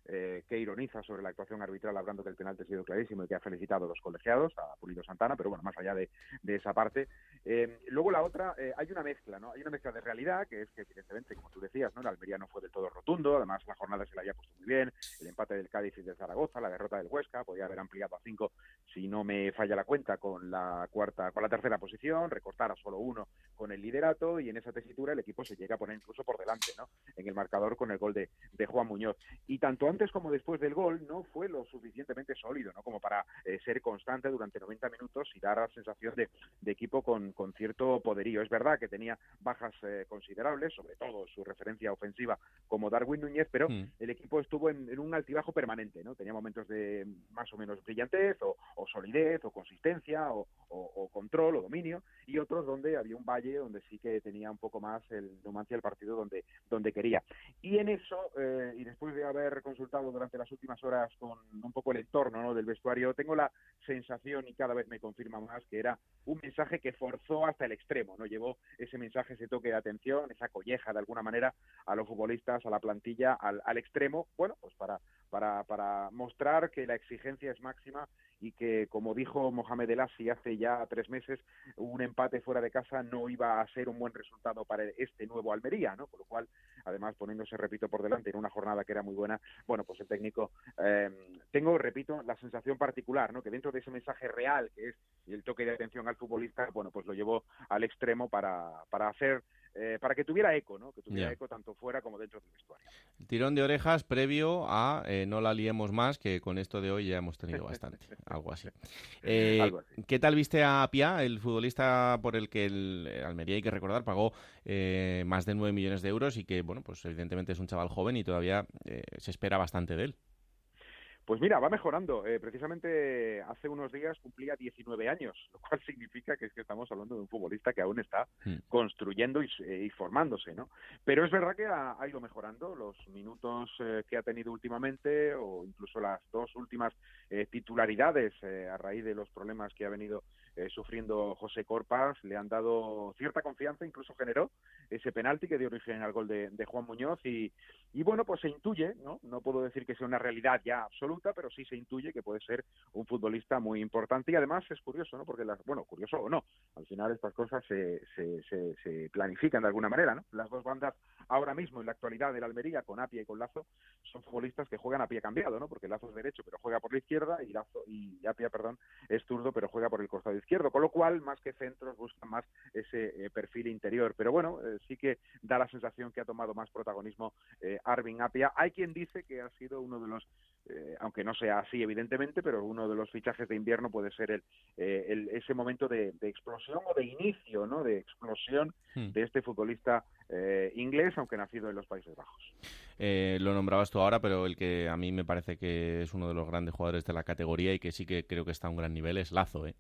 Eh, que ironiza sobre la actuación arbitral, hablando que el penalti ha sido clarísimo y que ha felicitado a los colegiados, a Pulido Santana, pero bueno, más allá de, esa parte. Eh, luego la otra, eh, hay una mezcla, ¿no? Hay una mezcla de realidad, que es que evidentemente, como tú decías, ¿no? La Almería no fue del todo rotundo, además la jornada se la había puesto muy bien, el empate del Cádiz y del Zaragoza, la derrota del Huesca, podía haber ampliado a cinco si no me falla la cuenta con la cuarta, con la tercera posición, recortar a solo uno con el liderato y en esa tesitura el equipo se llega a poner incluso por delante, ¿no? En el marcador con el gol de, de Juan Muñoz. Y tanto antes como después del gol no fue lo suficientemente sólido, ¿no? Como para eh, ser constante durante 90 minutos y dar la sensación de, equipo con, cierto poderío. Es verdad que tenía bajas eh, considerables, sobre todo su referencia ofensiva como Darwin Núñez, pero mm. el equipo estuvo en, un altibajo permanente, ¿no? Tenía momentos de más o menos brillantez o, solidez o consistencia o, control o dominio y otros donde había un valle donde sí que tenía un poco más el Numancia el partido donde, donde quería. Y en eso, eh, y después de haber durante las últimas horas con un poco el entorno del vestuario, tengo la sensación, y cada vez me confirma más, que era un mensaje que forzó hasta el extremo, ¿no? Llevó ese mensaje, ese toque de atención, esa colleja de alguna manera a los futbolistas, a la plantilla, al, al extremo, bueno, pues para, para, para mostrar que la exigencia es máxima y que, como dijo Mohamed El Assi hace ya tres meses, un empate fuera de casa no iba a ser un buen resultado para este nuevo Almería, ¿no? Con lo cual, además, poniéndose, repito, por delante en una jornada que era muy buena, bueno, pues el técnico, eh, tengo, repito, la sensación particular, ¿no? Que dentro de ese mensaje real que es el toque de atención al futbolista, bueno, pues lo llevó al extremo para, para hacer eh, para que tuviera eco, ¿no? Que tuviera eco tanto fuera como dentro del vestuario. tirón de orejas previo a eh, no la liemos más, que con esto de hoy ya hemos tenido bastante, [laughs] [laughs] algo así. Eh, ¿Qué tal viste a Pia, el futbolista por el que el Almería, hay que recordar, pagó más de 9 millones de euros y que, bueno, pues evidentemente es un chaval joven y todavía se espera bastante de él? Pues mira, va mejorando. Eh, precisamente hace unos días cumplía 19 años, lo cual [laughs] significa que es que estamos hablando de un futbolista que aún está hmm. construyendo y, ir formándose, ¿no? Pero es verdad que ha, ido mejorando los minutos eh, que ha tenido últimamente o incluso las dos últimas eh, titularidades eh, a raíz de los problemas que ha venido sufriendo José Corpas le han dado cierta confianza, incluso generó ese penalti que dio origen al gol de, Juan Muñoz y, bueno, pues se intuye, ¿no? No puedo decir que sea una realidad ya absoluta, pero sí se intuye que puede ser un futbolista muy importante y además es curioso, ¿no? Porque, las, bueno, curioso o no, al final estas cosas se, se, se, se planifican de alguna manera, ¿no? Las dos bandas ahora mismo en la actualidad del Almería con Apia y con Lazo son futbolistas que juegan a pie cambiado, ¿no? Porque Lazo es derecho pero juega por la izquierda y Lazo y Apia, perdón, es zurdo pero juega por el costado izquierdo, con lo cual más que centros buscan más ese eh, perfil interior, pero bueno, eh, sí que da la sensación que ha tomado más protagonismo eh, Arvin Apia. Hay quien dice que ha sido uno de los aunque no sea así evidentemente, pero uno de los fichajes de invierno puede ser el, ese momento de, explosión o de inicio, ¿no? De explosión hmm. de este futbolista inglés, aunque nacido en los Países Bajos. Eh, lo nombrabas tú ahora, pero el que a mí me parece que es uno de los grandes jugadores de la categoría y que sí que creo que está a un gran nivel es Lazo, ¿eh?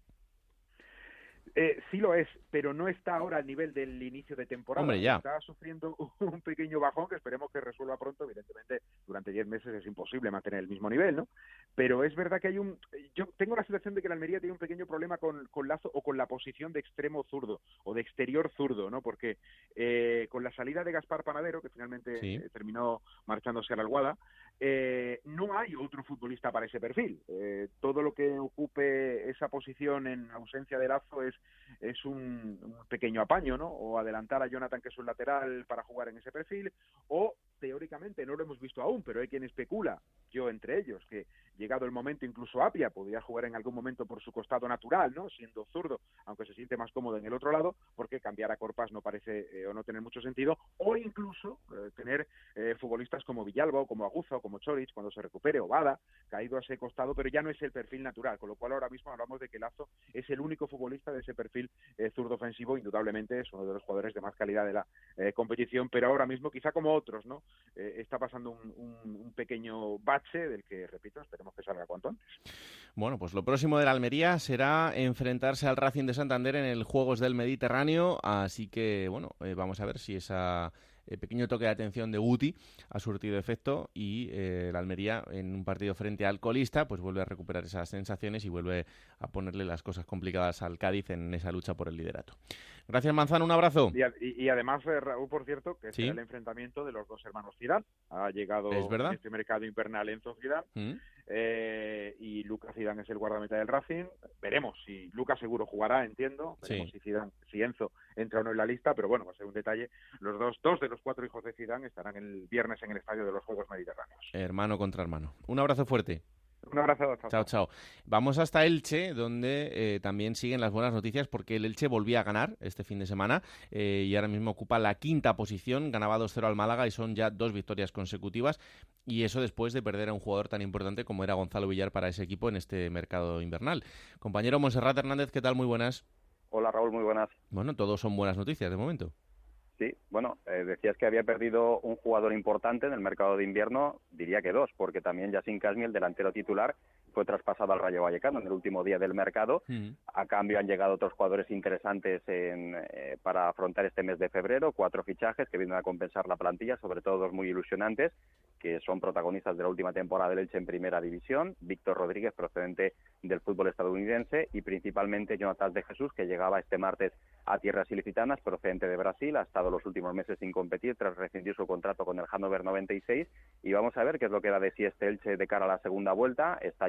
Eh, sí lo es, pero no está ahora al nivel del inicio de temporada. Hombre, ya. Está sufriendo [laughs] un pequeño bajón que esperemos que resuelva pronto. Evidentemente, durante 10 meses es imposible mantener el mismo nivel, ¿no? Pero es verdad que hay un... Yo tengo la sensación de que la Almería tiene un pequeño problema con, con Lazo o con la posición de extremo zurdo o de exterior zurdo, ¿no? Porque eh, con la salida de Gaspar Panadero, que finalmente terminó marchándose a la Alguada, eh, no hay otro futbolista para ese perfil. Eh, todo lo que ocupe esa posición en ausencia de Lazo es, es un, pequeño apaño, ¿no? O adelantar a Jonathan, que es un lateral, para jugar en ese perfil, o teóricamente, no lo hemos visto aún, pero hay quien especula, yo entre ellos, que llegado el momento, incluso Apia podría jugar en algún momento por su costado natural, ¿no? Siendo zurdo, aunque se siente más cómodo en el otro lado, porque cambiar a Corpas no parece eh, o no tener mucho sentido, o incluso tener futbolistas como Villalba o como Aguza o como Chorich cuando se recupere, o Bada, caído a ese costado, pero ya no es el perfil natural, con lo cual ahora mismo hablamos de que Lazo es el único futbolista de ese perfil eh, zurdo ofensivo, indudablemente es uno de los jugadores de más calidad de la eh, competición, pero ahora mismo, quizá como otros, ¿no? Eh, está pasando un, pequeño bache del que, repito, esperemos que salga cuanto antes. Bueno, pues lo próximo de la Almería será enfrentarse al Racing de Santander en el Juegos del Mediterráneo, así que, bueno, vamos a ver si esa el pequeño toque de atención de Guti ha surtido efecto y eh, la Almería en un partido frente al colista pues vuelve a recuperar esas sensaciones y vuelve a ponerle las cosas complicadas al Cádiz en esa lucha por el liderato. Gracias Manzano, un abrazo. Y, además, eh, Raúl, por cierto, que es el enfrentamiento de los dos hermanos Zidane. Ha llegado ¿Es este mercado invernal Enzo Zidane. Mm. Eh, y Lucas Zidane es el guardameta del Racing. Veremos si Lucas seguro jugará, entiendo. Veremos si, si Enzo entra o no en la lista, pero bueno, va a ser un detalle. Los dos, dos de los cuatro hijos de Zidane estarán el viernes en el estadio de los Juegos Mediterráneos. Hermano contra hermano. Un abrazo fuerte. Un abrazo. Chao, chao. Vamos hasta Elche, donde eh, también siguen las buenas noticias porque el Elche volvía a ganar este fin de semana eh, y ahora mismo ocupa la quinta posición. Ganaba 2-0 al Málaga y son ya dos victorias consecutivas. Y eso después de perder a un jugador tan importante como era Gonzalo Villar para ese equipo en este mercado invernal. Compañero Monserrat Hernández, ¿qué tal? Muy buenas. Hola Raúl, muy buenas. Bueno, todos son buenas noticias de momento. Sí, bueno, eh, decías que había perdido un jugador importante en el mercado de invierno, diría que dos, porque también Yacine Casmi, el delantero titular, fue traspasado al Rayo Vallecano en el último día del mercado. A cambio han llegado otros jugadores interesantes eh, para afrontar este mes de febrero, cuatro fichajes que vienen a compensar la plantilla, sobre todo dos muy ilusionantes, que son protagonistas de la última temporada del Elche en Primera División, Víctor Rodríguez, procedente del fútbol estadounidense, y principalmente Jonathan de Jesús, que llegaba este martes a tierras ilicitanas, procedente de Brasil, ha estado los últimos meses sin competir tras rescindir su contrato con el Hannover 96, y vamos a ver qué es lo que da de sí este Elche de cara a la segunda vuelta, está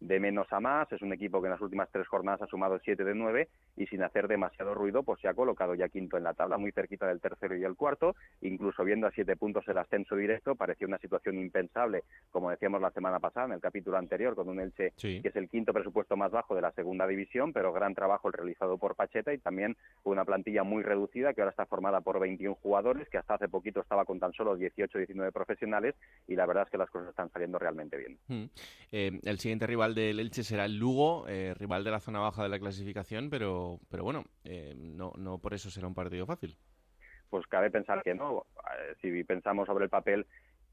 de menos a más. Es un equipo que en las últimas tres jornadas ha sumado siete de nueve y sin hacer demasiado ruido, pues se ha colocado ya quinto en la tabla, muy cerquita del tercero y el cuarto. Incluso viendo a siete puntos el ascenso directo, parecía una situación impensable, como decíamos la semana pasada en el capítulo anterior, con un Elche que es el quinto presupuesto más bajo de la segunda división, pero gran trabajo el realizado por Pacheta y también una plantilla muy reducida que ahora está formada por 21 jugadores, que hasta hace poquito estaba con tan solo 18-19 profesionales y la verdad es que las cosas están saliendo realmente bien. Mm. Eh, el siguiente rival del Elche será el Lugo, eh, rival de la zona baja de la clasificación, pero, pero bueno, eh, no, no por eso será un partido fácil. Pues cabe pensar que no. Si pensamos sobre el papel,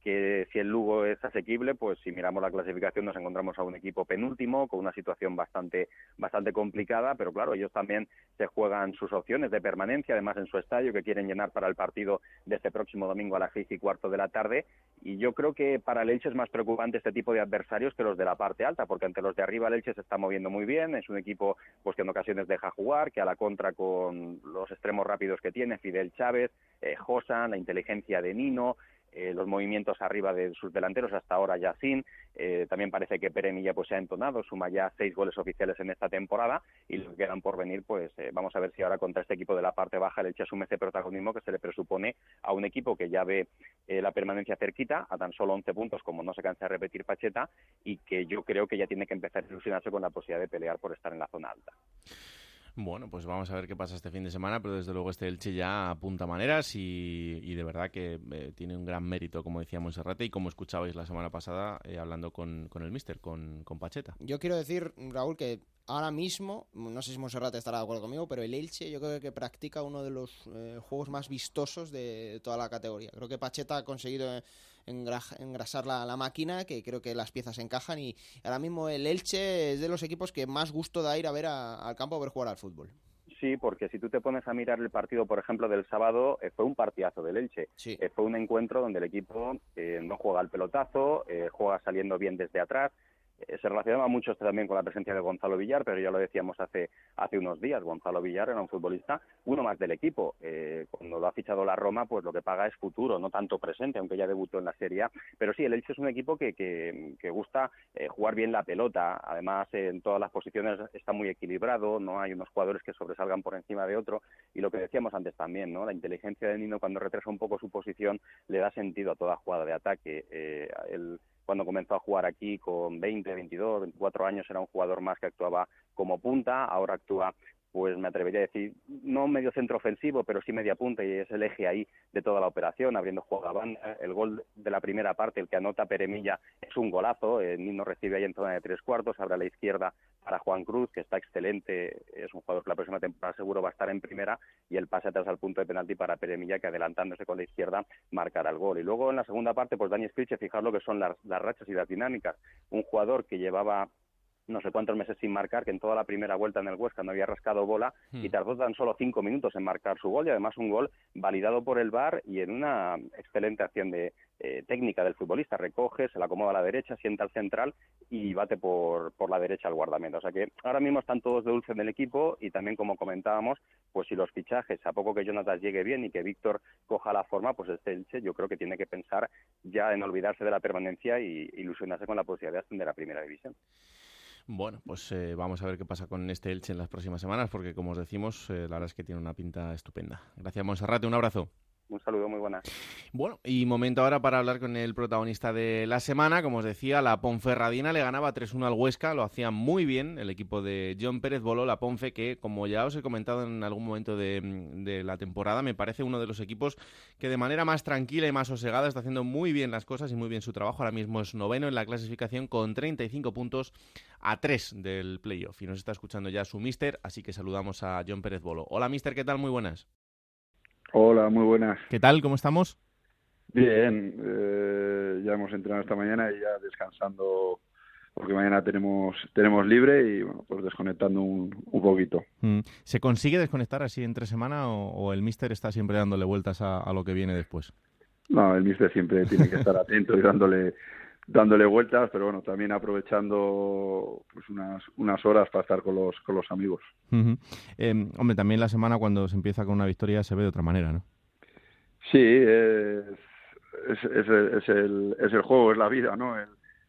que si el Lugo es asequible, pues si miramos la clasificación nos encontramos a un equipo penúltimo con una situación bastante bastante complicada, pero claro, ellos también se juegan sus opciones de permanencia, además en su estadio que quieren llenar para el partido de este próximo domingo a las seis y cuarto de la tarde. Y yo creo que para el Elche es más preocupante este tipo de adversarios que los de la parte alta, porque ante los de arriba el Elche se está moviendo muy bien, es un equipo pues que en ocasiones deja jugar, que a la contra con los extremos rápidos que tiene, Fidel Chávez, eh, Josan, la inteligencia de Nino, eh, los movimientos arriba de sus delanteros, hasta ahora ya sin. Eh, también parece que Pere Milla pues, se ha entonado, suma ya seis goles oficiales en esta temporada y los que quedan por venir, pues eh, vamos a ver si ahora contra este equipo de la parte baja el Elche asume ese protagonismo que se le presupone a un equipo que ya ve la permanencia cerquita, a tan solo 11 puntos, como no se cansa de repetir Pacheta, y que yo creo que ya tiene que empezar a ilusionarse con la posibilidad de pelear por estar en la zona alta. Bueno, pues vamos a ver qué pasa este fin de semana, pero desde luego este Elche ya apunta maneras y, de verdad que eh, tiene un gran mérito, como decía Monserrate, y como escuchabais la semana pasada eh, hablando con, con, el Mister, con, con Pacheta. Yo quiero decir, Raúl, que ahora mismo, no sé si Monserrate estará de acuerdo conmigo, pero el Elche yo creo que practica uno de los eh, juegos más vistosos de toda la categoría. Creo que Pacheta ha conseguido engrasar la, la, máquina, que creo que las piezas encajan y ahora mismo el Elche es de los equipos que más gusto da ir a ver al campo a ver jugar al fútbol. Sí, porque si tú te pones a mirar el partido, por ejemplo, del sábado, eh, fue un partidazo del Elche. Eh, fue un encuentro donde el equipo eh, no juega al pelotazo, juega saliendo bien desde atrás, eh, se relacionaba mucho también con la presencia de Gonzalo Villar, pero ya lo decíamos hace, hace unos días, Gonzalo Villar era un futbolista, uno más del equipo. Eh, cuando lo ha fichado la Roma, pues lo que paga es futuro, no tanto presente, aunque ya debutó en la Serie A. Pero sí, el Elche es un equipo que, que, gusta eh, jugar bien la pelota, además en todas las posiciones está muy equilibrado, no hay unos jugadores que sobresalgan por encima de otro, y lo que decíamos antes también, ¿no? la inteligencia de Nino cuando retrasa un poco su posición le da sentido a toda jugada de ataque. el cuando comenzó a jugar aquí con 20, 22, 24 años era un jugador más que actuaba como punta, ahora actúa pues me atrevería a decir, no medio centro ofensivo, pero sí media punta y es el eje ahí de toda la operación, abriendo juego. El gol de la primera parte, el que anota Peremilla, es un golazo. El Nino recibe ahí en zona de tres cuartos, abre a la izquierda para Juan Cruz, que está excelente. Es un jugador que la próxima temporada seguro va a estar en primera y el pase atrás al punto de penalti para Peremilla, que adelantándose con la izquierda marcará el gol. Y luego en la segunda parte, pues Dani Scriche, fijar lo que son las rachas y las dinámicas. Un jugador que llevaba no sé cuántos meses sin marcar, que en toda la primera vuelta en el Huesca no había rascado bola y hmm. tardó tan solo cinco minutos en marcar su gol y además un gol validado por el VAR y en una excelente acción de eh, técnica del futbolista. Recoge, se la acomoda a la derecha, sienta al central y bate por, por la derecha al guardameta. O sea que ahora mismo están todos de dulce en el equipo y también como comentábamos, pues si los fichajes, a poco que Jonathan llegue bien y que Víctor coja la forma, pues este Elche yo creo que tiene que pensar ya en olvidarse de la permanencia y ilusionarse con la posibilidad de ascender a primera división. Bueno, pues eh, vamos a ver qué pasa con este Elche en las próximas semanas, porque como os decimos, eh, la verdad es que tiene una pinta estupenda. Gracias, Monserrate, un abrazo. Un saludo, muy buena. Bueno, y momento ahora para hablar con el protagonista de la semana. Como os decía, la Ponferradina le ganaba 3-1 al Huesca, lo hacía muy bien el equipo de John Pérez Boló, la Ponfe, que como ya os he comentado en algún momento de, la temporada, me parece uno de los equipos que de manera más tranquila y más sosegada está haciendo muy bien las cosas y muy bien su trabajo. Ahora mismo es noveno en la clasificación con 35 puntos a 3 del playoff. Y nos está escuchando ya su mister, así que saludamos a John Pérez Bolo. Hola mister, ¿qué tal? Muy buenas. Hola, muy buenas. ¿Qué tal? ¿Cómo estamos? Bien, eh, ya hemos entrenado esta mañana y ya descansando porque mañana tenemos tenemos libre y bueno, pues desconectando un, un poquito. Mm. ¿Se consigue desconectar así entre semana o, el míster está siempre dándole vueltas a, a, lo que viene después? No, el míster siempre tiene que estar atento y dándole dándole vueltas, pero bueno, también aprovechando pues unas, unas horas para estar con los, con los amigos. Em, hombre, también la semana cuando se empieza con una victoria se ve de otra manera, ¿no? Sí, es, es, es, el, es el juego, es la vida, ¿no?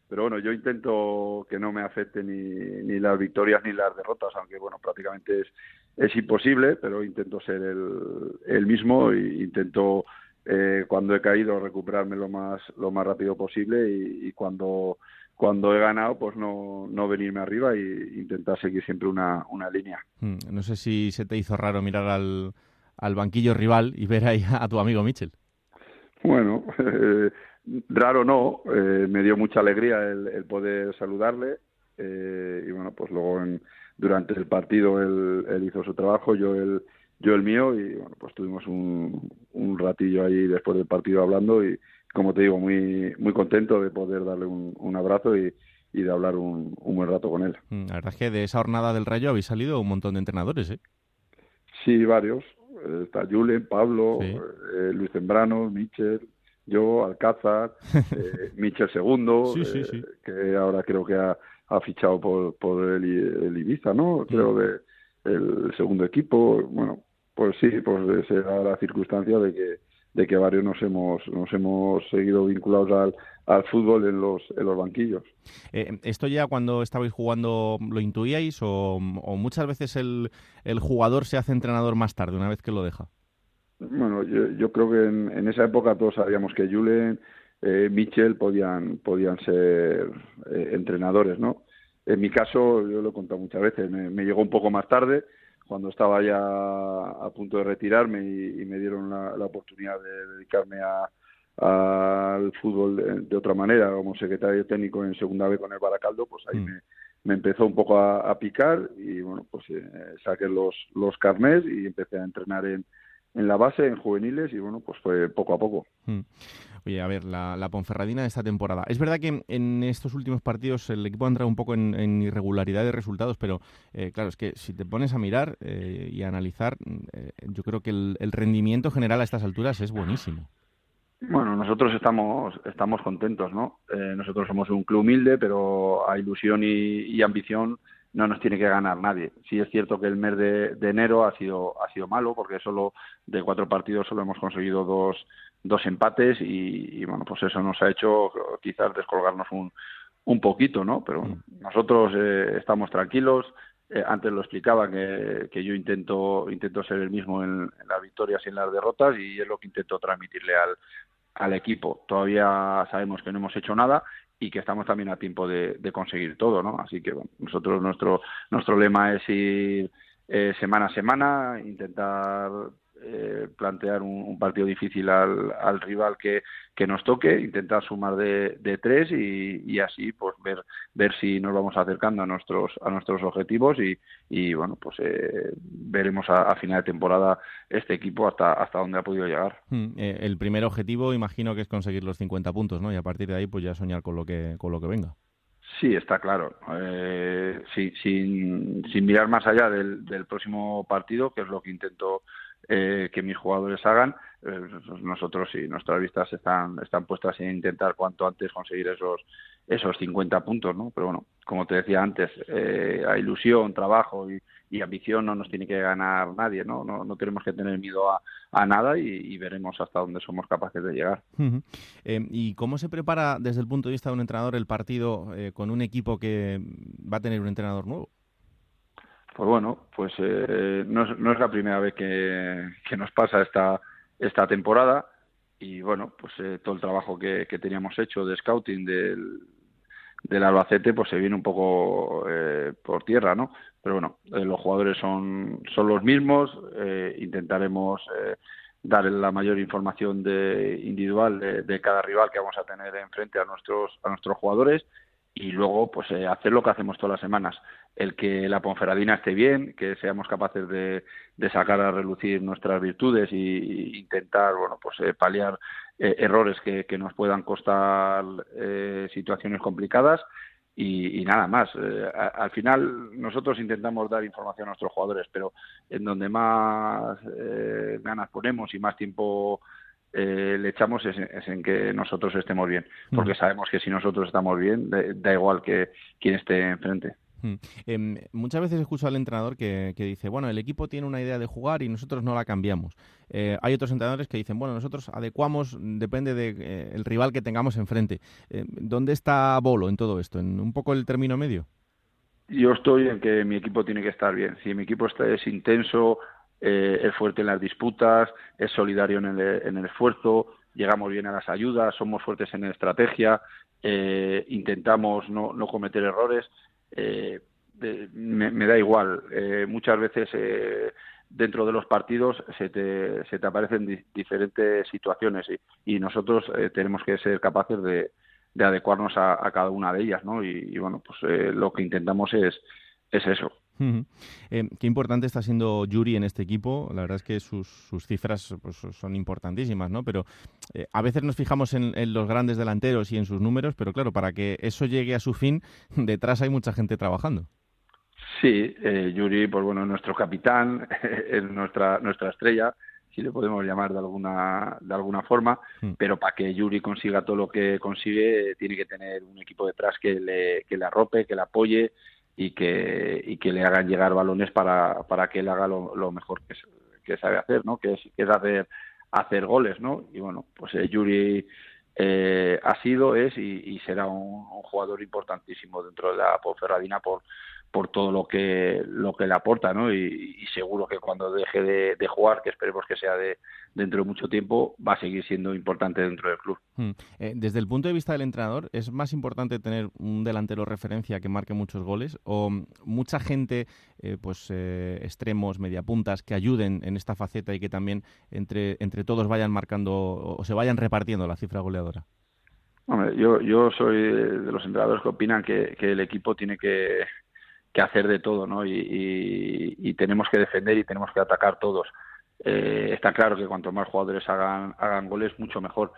pero bueno, yo intento que no me afecte ni, ni las victorias ni las derrotas, aunque bueno, prácticamente es, es imposible, pero intento ser el, el mismo e intento eh, cuando he caído recuperarme lo más lo más rápido posible y, cuando cuando he ganado pues no, no venirme arriba e intentar seguir siempre una, una línea. Hmm, no sé si se te hizo raro mirar al, al banquillo rival y ver ahí a tu amigo Mitchell. Bueno, [laughs] eh, raro no, eh, me dio mucha alegría el, poder saludarle y bueno, pues luego en, durante el partido él, él hizo su trabajo, yo él yo el mío y bueno pues tuvimos un, un ratillo ahí después del partido hablando y como te digo, muy, muy contento de poder darle un, un abrazo y, y de hablar un, un, buen rato con él. Mm, la verdad es que de esa jornada del Rayo habéis salido un montón de entrenadores, ¿eh? Sí, varios. Está Julen, Pablo, eh, Luis Zembrano, Michel, yo, Alcázar, [laughs] eh, Michel Segundo, eh, que ahora creo que ha, ha fichado por, por el, el Ibiza, ¿no? Creo de el segundo equipo. Bueno, pues sí, pues se da la circunstancia de que de que varios nos hemos nos hemos seguido vinculados al, al fútbol en los en los banquillos. Eh, ¿Esto ya cuando estabais jugando lo intuíais o, o, muchas veces el, el jugador se hace entrenador más tarde, una vez que lo deja? Bueno, yo, yo creo que en, en, esa época todos sabíamos que Julen, eh, Michel podían podían ser eh, entrenadores, ¿no? En mi caso, yo lo he contado muchas veces, me, me llegó un poco más tarde, cuando estaba ya a punto de retirarme y, y me dieron la, la, oportunidad de dedicarme a, al fútbol de, de, otra manera, como secretario técnico en segunda vez con el Baracaldo, pues ahí mm. me, me, empezó un poco a, a picar y bueno, pues eh, saqué los, los carnets y empecé a entrenar en, en la base, en juveniles y bueno, pues fue poco a poco. Oye, a ver, la, Ponferradina de esta temporada. Es verdad que en estos últimos partidos el equipo ha entrado un poco en, irregularidad de resultados, pero eh, claro, es que si te pones a mirar eh, y a analizar, eh, yo creo que el, rendimiento general a estas alturas es buenísimo. Bueno, nosotros estamos estamos contentos, ¿no? Eh, nosotros somos un club humilde, pero a ilusión y, ambición no nos tiene que ganar nadie. Sí es cierto que el mes de, de enero ha sido ha sido malo porque solo de cuatro partidos solo hemos conseguido dos dos empates y, y, bueno, pues eso nos ha hecho quizás descolgarnos un, un poquito, ¿no? Pero bueno, nosotros eh, estamos tranquilos. Eh, antes lo explicaba que, que, yo intento intento ser el mismo en, en, las victorias y en las derrotas y es lo que intento transmitirle al, al equipo. Todavía sabemos que no hemos hecho nada y que estamos también a tiempo de, conseguir todo, ¿no? Así que bueno, nosotros nuestro nuestro lema es ir eh, semana a semana, intentar eh, plantear un, un, partido difícil al, al rival que, que, nos toque, intentar sumar de, de tres y, y, así pues ver ver si nos vamos acercando a nuestros a nuestros objetivos y, y bueno pues eh, veremos a, a, final de temporada este equipo hasta hasta dónde ha podido llegar. Hmm, eh, el primer objetivo imagino que es conseguir los 50 puntos, ¿no? Y a partir de ahí pues ya soñar con lo que con lo que venga. Sí, está claro. Eh, sí, sin, sin mirar más allá del, del próximo partido, que es lo que intento eh, que mis jugadores hagan, eh, nosotros sí, nuestras vistas están, están puestas en intentar cuanto antes conseguir esos esos 50 puntos, ¿no? Pero bueno, como te decía antes, eh, a ilusión, trabajo y, y, ambición no nos tiene que ganar nadie, ¿no? No, no tenemos que tener miedo a, nada y, y, veremos hasta dónde somos capaces de llegar. Eh, ¿Y cómo se prepara desde el punto de vista de un entrenador el partido con un equipo que va a tener un entrenador nuevo? Pues bueno, pues eh, no, es, no, es, la primera vez que, nos pasa esta, esta temporada y bueno, pues eh, todo el trabajo que, que, teníamos hecho de scouting del, Albacete pues se viene un poco eh, por tierra, ¿no? Pero bueno, eh, los jugadores son, son los mismos, eh, intentaremos dar la mayor información de, individual de, de, cada rival que vamos a tener enfrente a nuestros, a nuestros jugadores y luego pues eh, hacer lo que hacemos todas las semanas. El que la Ponferradina esté bien que seamos capaces de, de sacar a relucir nuestras virtudes y intentar bueno pues eh, paliar eh, errores que, que, nos puedan costar eh, situaciones complicadas y, nada más. Eh, al final nosotros intentamos dar información a nuestros jugadores pero en donde más eh, ganas ponemos y más tiempo eh, le echamos es, es, en que nosotros estemos bien, porque mm. sabemos que si nosotros estamos bien, da, da igual que quien esté enfrente. Mm. Eh, muchas veces escucho al entrenador que, que, dice, bueno, el equipo tiene una idea de jugar y nosotros no la cambiamos. Eh, hay otros entrenadores que dicen, bueno, nosotros adecuamos, depende del de, eh, rival que tengamos enfrente. ¿Dónde está Bolo en todo esto? ¿En un poco el término medio? Yo estoy en que mi equipo tiene que estar bien. Si mi equipo está, es intenso, eh, es fuerte en las disputas, es solidario en el, en el esfuerzo, llegamos bien a las ayudas, somos fuertes en estrategia, eh, intentamos no, no, cometer errores. Eh, me, da igual. Eh, muchas veces dentro de los partidos se te, se te aparecen di diferentes situaciones y, nosotros tenemos que ser capaces de, de adecuarnos a, cada una de ellas, ¿no? Y, y bueno, pues lo que intentamos es, es eso, Eh, qué importante está siendo Yuri en este equipo. La verdad es que sus, cifras pues, son importantísimas, ¿no? Pero eh, a veces nos fijamos en, los grandes delanteros y en sus números, pero claro, para que eso llegue a su fin, [laughs] detrás hay mucha gente trabajando. Sí, eh, Yuri, pues bueno, nuestro capitán, [laughs] es nuestra, nuestra estrella, si le podemos llamar de alguna, de alguna forma, hmm. pero para que Yuri consiga todo lo que consigue, tiene que tener un equipo detrás que le, que le arrope, que le apoye, y que, y que le hagan llegar balones para, para que él haga lo, mejor que, que, sabe hacer, ¿no? Que es, que es hacer, hacer goles, ¿no? Y bueno, pues eh, Yuri eh, ha sido, es y, será un, jugador importantísimo dentro de la Ponferradina por, por todo lo que lo que le aporta, ¿no? Y, seguro que cuando deje de, jugar, que esperemos que sea de dentro de mucho tiempo, va a seguir siendo importante dentro del club. Hmm. Eh, desde el punto de vista del entrenador, ¿es más importante tener un delantero referencia que marque muchos goles o mucha gente, eh, pues eh, extremos, mediapuntas, que ayuden en esta faceta y que también entre, entre todos vayan marcando o se vayan repartiendo la cifra goleadora? yo, yo soy de los entrenadores que opinan que el equipo tiene que que hacer de todo, ¿no? Y, tenemos que defender y tenemos que atacar todos. Eh, está claro que cuanto más jugadores hagan, hagan goles, mucho mejor.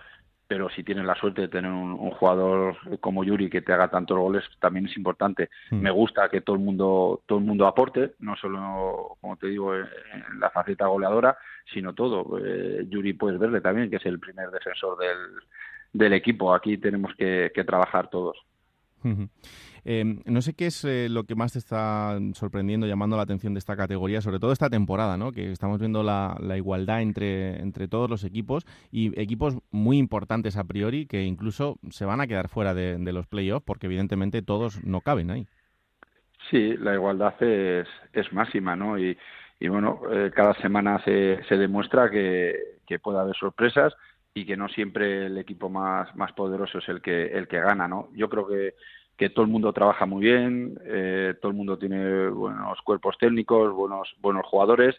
Pero si tienes la suerte de tener un, jugador como Yuri que te haga tantos goles, también es importante. Mm. Me gusta que todo el mundo todo el mundo aporte, no solo, como te digo, en, la faceta goleadora, sino todo. Eh, Yuri puedes verle también, que es el primer defensor del, del equipo. Aquí tenemos que, que trabajar todos. Em, no sé qué es eh, lo que más te está sorprendiendo, llamando la atención de esta categoría, sobre todo esta temporada, ¿no? que estamos viendo la, igualdad entre, entre todos los equipos y equipos muy importantes a priori que incluso se van a quedar fuera de, los playoffs porque evidentemente todos no caben ahí. Sí, la igualdad es, es máxima, ¿no? Y, y bueno, eh, cada semana se, se demuestra que, que puede haber sorpresas y que no siempre el equipo más, más poderoso es el que, el que gana, ¿no? Yo creo que, que todo el mundo trabaja muy bien, eh, todo el mundo tiene buenos cuerpos técnicos, buenos, buenos jugadores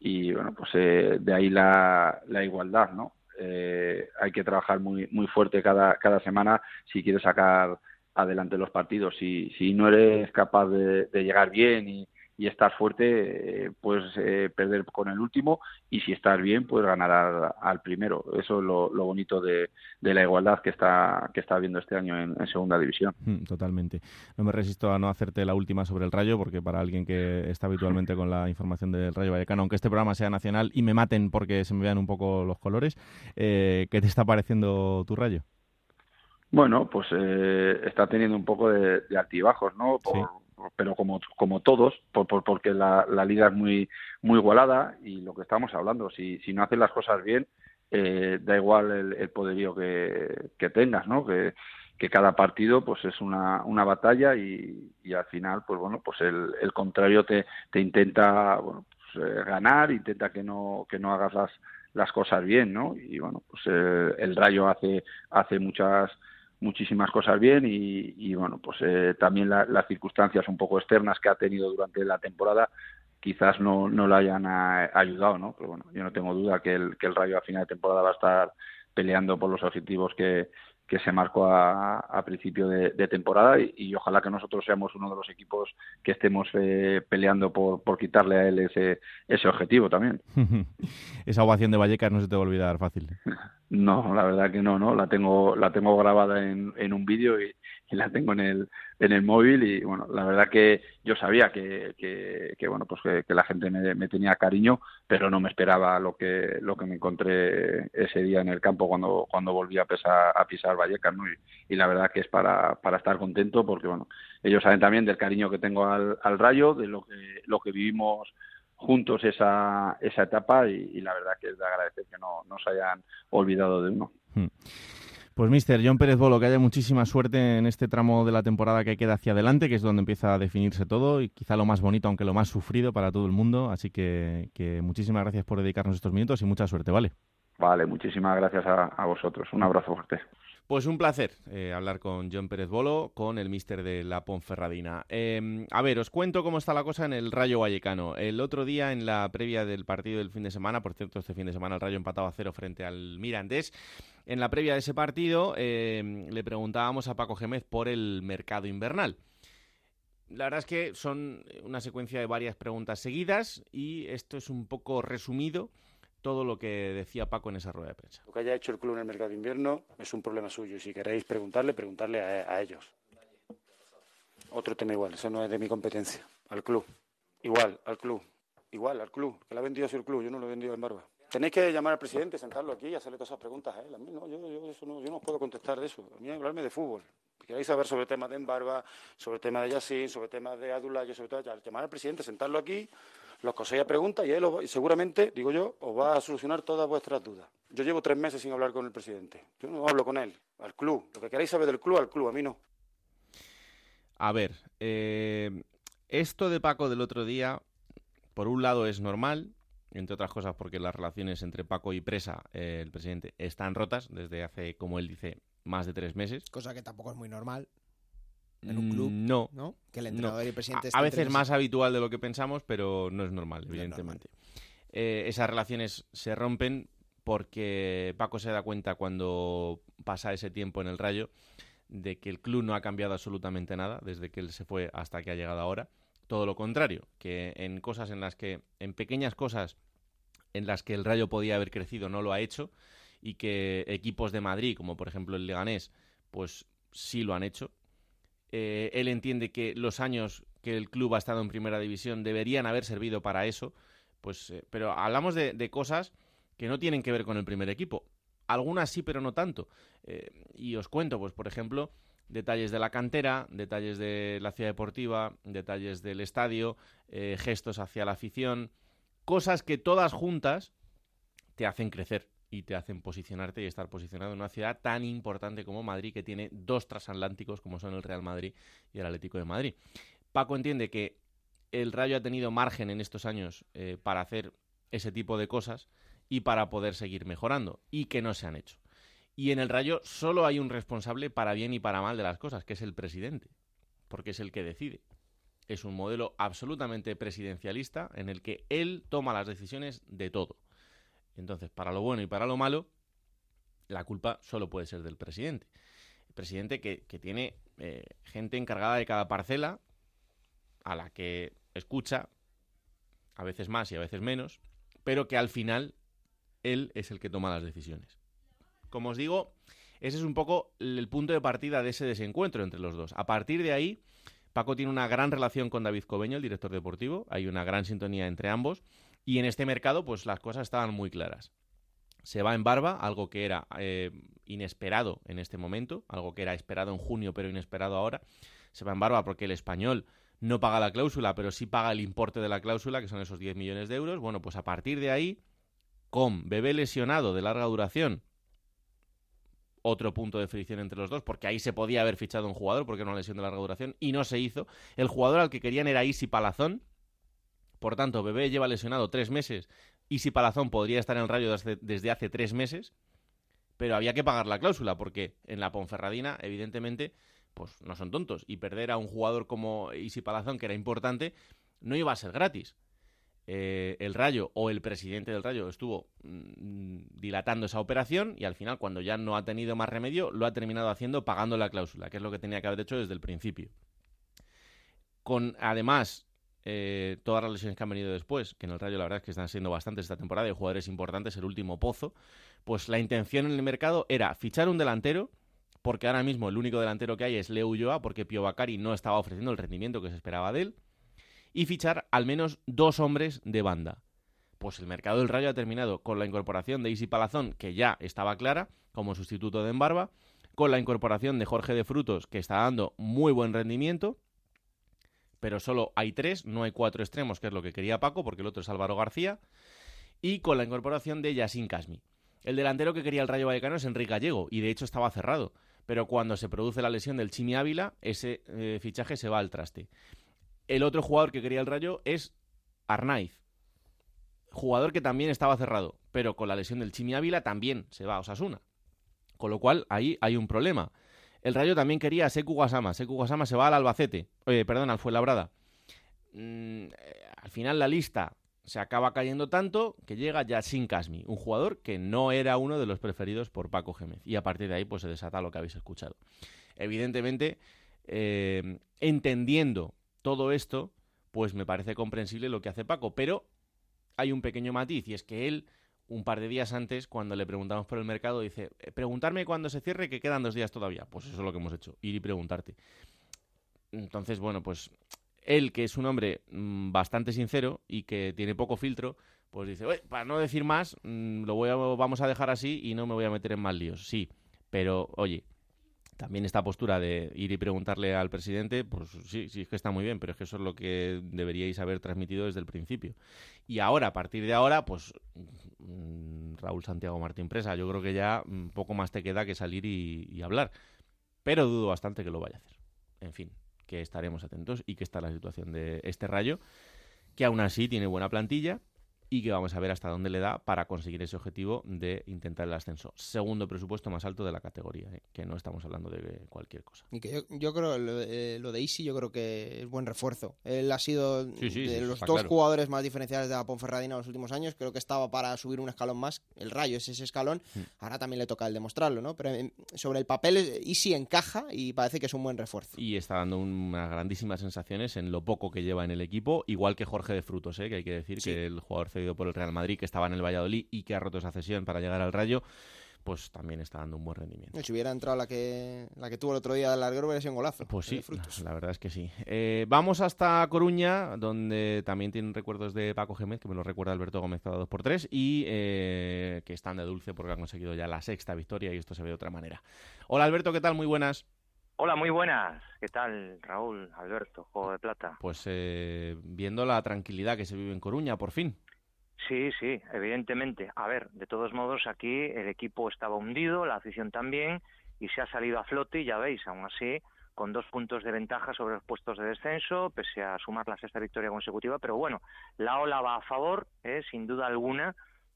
y bueno, pues eh, de ahí la, la igualdad, ¿no? Eh, hay que trabajar muy, muy fuerte cada, cada semana si quieres sacar adelante los partidos. Si, si no eres capaz de, de llegar bien y, y estar fuerte, eh, puedes eh, perder con el último y si estás bien, puedes ganar al, primero. Eso es lo, bonito de, la igualdad que está, que está habiendo este año en, segunda división. Mm, totalmente. No me resisto a no hacerte la última sobre el Rayo, porque para alguien que está habitualmente con la información del Rayo Vallecano, aunque este programa sea nacional y me maten porque se me vean un poco los colores, eh, ¿qué te está pareciendo tu Rayo? Bueno, pues está teniendo un poco de, de altibajos, ¿no? Pero como, como todos, por, porque la, liga es muy, muy igualada y lo que estamos hablando, si, si no haces las cosas bien, eh, da igual el, poderío que, tengas, ¿no? Que, cada partido pues es una, una batalla y, y al final pues bueno pues el, el contrario te, te intenta bueno, pues, eh, ganar intenta que no que no hagas las, las cosas bien no y bueno pues eh, el Rayo hace hace muchas muchísimas cosas bien y, bueno, pues eh, también las circunstancias un poco externas que ha tenido durante la temporada quizás no, no le hayan ayudado, ¿no? Pero bueno, yo no tengo duda que el, que el Rayo a final de temporada va a estar peleando por los objetivos que, que se marcó a, principio de, temporada y, ojalá que nosotros seamos uno de los equipos que estemos eh, peleando por, por quitarle a él ese, ese objetivo también. [laughs] Esa ovación de Vallecas no se te va a olvidar fácil. [laughs] No, la verdad que no, no, la tengo, la tengo grabada en, en un vídeo y, la tengo en el, en el móvil y bueno, la verdad que yo sabía que, que, bueno, pues que, la gente me, tenía cariño, pero no me esperaba lo que, lo que me encontré ese día en el campo cuando, cuando volví a, pesar, a pisar Vallecas, y, la verdad que es para, para estar contento porque bueno, ellos saben también del cariño que tengo al, al Rayo, de lo que, lo que vivimos juntos esa, esa etapa y, la verdad que es de agradecer que no, no se hayan olvidado de uno. Hmm. Pues mister John Pérez Bolo, que haya muchísima suerte en este tramo de la temporada que queda hacia adelante, que es donde empieza a definirse todo y quizá lo más bonito, aunque lo más sufrido para todo el mundo. Así que, muchísimas gracias por dedicarnos estos minutos y mucha suerte, ¿vale? Vale, muchísimas gracias a, a vosotros. Un abrazo fuerte. Pues un placer eh, hablar con John Pérez Bolo, con el mister de la Ponferradina. Em, a ver, os cuento cómo está la cosa en el Rayo Vallecano. El otro día, en la previa del partido del fin de semana, por cierto, este fin de semana el Rayo empataba a cero frente al Mirandés. En la previa de ese partido em, le preguntábamos a Paco Gémez por el mercado invernal. la verdad es que son una secuencia de varias preguntas seguidas y esto es un poco resumido todo lo que decía Paco en esa rueda de prensa. Lo que haya hecho el club en el mercado de invierno es un problema suyo y si queréis preguntarle, preguntarle a, ellos. Otro tema igual, eso no es de mi competencia. Al club. Igual, al club. Igual, al club. Que la ha vendido el club, yo no lo he vendido en barba. Tenéis que llamar al presidente, sentarlo aquí y hacerle todas esas preguntas a él. A mí no, yo, yo, eso no, yo no puedo contestar de eso. A mí hablarme de fútbol. Si queréis saber sobre temas de Embarba, sobre temas de Yassin, sobre temas de Adulayo, sobre todo, llamar al presidente, sentarlo aquí, los coséis preguntas y él seguramente, digo yo, os va a solucionar todas vuestras dudas. Yo llevo tres meses sin hablar con el presidente. Yo no hablo con él, al club. Lo que queráis saber del club, al club, a mí no. A ver, eh, esto de Paco del otro día, por un lado es normal, entre otras cosas porque las relaciones entre Paco y Presa, eh, el presidente, están rotas desde hace, como él dice, más de tres meses. Cosa que tampoco es muy normal en un club. No. ¿no? Que el entrenador y el presidente A, a veces más habitual de lo que pensamos, pero no es normal, evidentemente. Eh, esas relaciones se rompen porque Paco se da cuenta cuando pasa ese tiempo en el Rayo de que el club no ha cambiado absolutamente nada desde que él se fue hasta que ha llegado ahora. Todo lo contrario, que en cosas en las que, en pequeñas cosas en las que el Rayo podía haber crecido no lo ha hecho y que equipos de Madrid, como por ejemplo el Leganés, pues sí lo han hecho eh, él entiende que los años que el club ha estado en primera división deberían haber servido para eso, pues, eh, pero hablamos de, cosas que no tienen que ver con el primer equipo. Algunas sí, pero no tanto. Eh, y os cuento, pues, por ejemplo, detalles de la cantera, detalles de la ciudad deportiva, detalles del estadio, gestos hacia la afición, cosas que todas juntas te hacen crecer y te hacen posicionarte y estar posicionado en una ciudad tan importante como Madrid, que tiene dos transatlánticos como son el Real Madrid y el Atlético de Madrid. Paco entiende que el Rayo ha tenido margen en estos años eh, para hacer ese tipo de cosas y para poder seguir mejorando, y que no se han hecho. Y en el Rayo solo hay un responsable para bien y para mal de las cosas, que es el presidente, porque es el que decide. Es un modelo absolutamente presidencialista en el que él toma las decisiones de todo. Entonces, para lo bueno y para lo malo, la culpa solo puede ser del presidente. El presidente que, tiene eh, gente encargada de cada parcela, a la que escucha, a veces más y a veces menos, pero que al final él es el que toma las decisiones. Como os digo, ese es un poco el punto de partida de ese desencuentro entre los dos. A partir de ahí, Paco tiene una gran relación con David Cobeño, el director deportivo, hay una gran sintonía entre ambos y en este mercado, pues las cosas estaban muy claras. Se va en barba, algo que era eh, inesperado en este momento, algo que era esperado en junio, pero inesperado ahora. Se va en barba porque el español no paga la cláusula, pero sí paga el importe de la cláusula, que son esos 10 millones de euros. Bueno, pues a partir de ahí, con bebé lesionado de larga duración, otro punto de fricción entre los dos, porque ahí se podía haber fichado un jugador, porque era una lesión de larga duración, y no se hizo. El jugador al que querían era Isi Palazón, por tanto, Bebé lleva lesionado tres meses y si Palazón podría estar en el rayo desde, hace tres meses, pero había que pagar la cláusula porque en la Ponferradina, evidentemente, pues no son tontos y perder a un jugador como Isi Palazón, que era importante, no iba a ser gratis. Eh, el Rayo o el presidente del Rayo estuvo mm, dilatando esa operación y al final, cuando ya no ha tenido más remedio, lo ha terminado haciendo pagando la cláusula, que es lo que tenía que haber hecho desde el principio. Con además eh, todas las lesiones que han venido después, que en el Rayo la verdad es que están siendo bastantes esta temporada, y jugadores importantes, el último pozo, pues la intención en el mercado era fichar un delantero, porque ahora mismo el único delantero que hay es Leo Ulloa, porque Pio Bacari no estaba ofreciendo el rendimiento que se esperaba de él, y fichar al menos dos hombres de banda. Pues el mercado del Rayo ha terminado con la incorporación de Isi Palazón, que ya estaba clara, como sustituto de Embarba, con la incorporación de Jorge de Frutos, que está dando muy buen rendimiento, pero solo hay tres, no hay cuatro extremos, que es lo que quería Paco, porque el otro es Álvaro García, y con la incorporación de Yassin Casmi. El delantero que quería el Rayo Vallecano es Enrique Gallego, y de hecho estaba cerrado, pero cuando se produce la lesión del Chimi Ávila, ese eh, fichaje se va al traste. El otro jugador que quería el Rayo es Arnaiz, jugador que también estaba cerrado, pero con la lesión del Chimi Ávila también se va a Osasuna. Con lo cual ahí hay un problema. El Rayo también quería a Seku Guasama. Seku Guasama se va al Albacete. Oye, perdón, al Fuenlabrada. Mm, eh, al final la lista se acaba cayendo tanto que llega Yassin Kasmi, un jugador que no era uno de los preferidos por Paco Gémez. Y a partir de ahí pues se desata lo que habéis escuchado. Evidentemente, eh, entendiendo todo esto, pues me parece comprensible lo que hace Paco, pero hay un pequeño matiz y es que él un par de días antes, cuando le preguntamos por el mercado, dice, "Eh, preguntarme cuándo se cierre, que quedan dos días todavía. Pues eso es lo que hemos hecho, ir y preguntarte. Entonces, bueno, pues él, que es un hombre mm, bastante sincero y que tiene poco filtro, pues dice, "Oye, para no decir más, mm, lo voy vamos a dejar así y no me voy a meter en más líos. Sí, pero oye, también esta postura de ir y preguntarle al presidente, pues sí, sí, es que está muy bien, pero es que eso es lo que deberíais haber transmitido desde el principio. Y ahora, a partir de ahora, pues mm, Raúl Santiago Martín Presa, yo creo que ya mm, poco más te queda que salir y, y hablar. Pero dudo bastante que lo vaya a hacer. En fin, que estaremos atentos y que está la situación de este rayo, que aún así tiene buena plantilla y que vamos a ver hasta dónde le da para conseguir ese objetivo de intentar el ascenso. Segundo presupuesto más alto de la categoría, ¿eh? que no estamos hablando de cualquier cosa. Y que yo, yo creo lo, de- eh, lo de Isi yo creo que es buen refuerzo. Él ha sido Sí, sí, de sí, los dos claro. jugadores más diferenciales de la Ponferradina en los últimos años. Creo que estaba para subir un escalón más. El Rayo es ese escalón. Hmm. Ahora también le toca el demostrarlo, ¿no? Pero eh, sobre el papel Isi encaja y parece que es un buen refuerzo. Y está dando unas grandísimas sensaciones en lo poco que lleva en el equipo, igual que Jorge de Frutos, ¿eh? que hay que decir que el jugador cedido por el Real Madrid, que estaba en el Valladolid y que ha roto esa cesión para llegar al Rayo, pues también está dando un buen rendimiento. Si hubiera entrado la que, la que tuvo el otro día del larguero, hubiera sido un golazo. Pues sí, la verdad es que sí. Eh, vamos hasta Coruña, donde también tienen recuerdos de Paco Gémez, que me lo recuerda Alberto Gómez cada 2x3, y eh, que están de dulce porque han conseguido ya la sexta victoria y esto se ve de otra manera. Hola Alberto, ¿qué tal? Muy buenas. Hola, muy buenas. ¿Qué tal, Raúl, Alberto, Juego de Plata? Pues eh, viendo la tranquilidad que se vive en Coruña, por fin. Sí, sí, evidentemente. A ver, de todos modos, aquí el equipo estaba hundido, la afición también, y se ha salido a flote, ya veis, aún así, con dos puntos de ventaja sobre los puestos de descenso, pese a sumar la sexta victoria consecutiva. Pero bueno, la ola va a favor, ¿eh? sin duda alguna.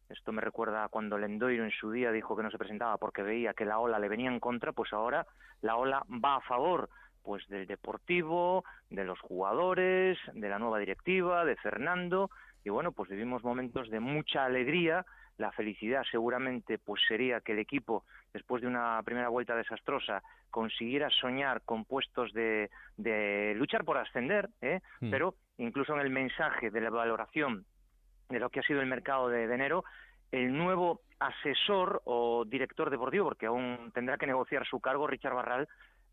Esto me recuerda cuando Lendoiro en su día dijo que no se presentaba porque veía que la ola le venía en contra, pues ahora la ola va a favor pues del Deportivo, de los jugadores, de la nueva directiva, de Fernando y bueno, pues vivimos momentos de mucha alegría. La felicidad seguramente pues sería que el equipo después de una primera vuelta desastrosa consiguiera soñar con puestos de, de luchar por ascender, ¿eh? Mm. pero incluso en el mensaje de la valoración de lo que ha sido el mercado de, de enero, el nuevo asesor o director deportivo, porque aún tendrá que negociar su cargo, Richard Barral,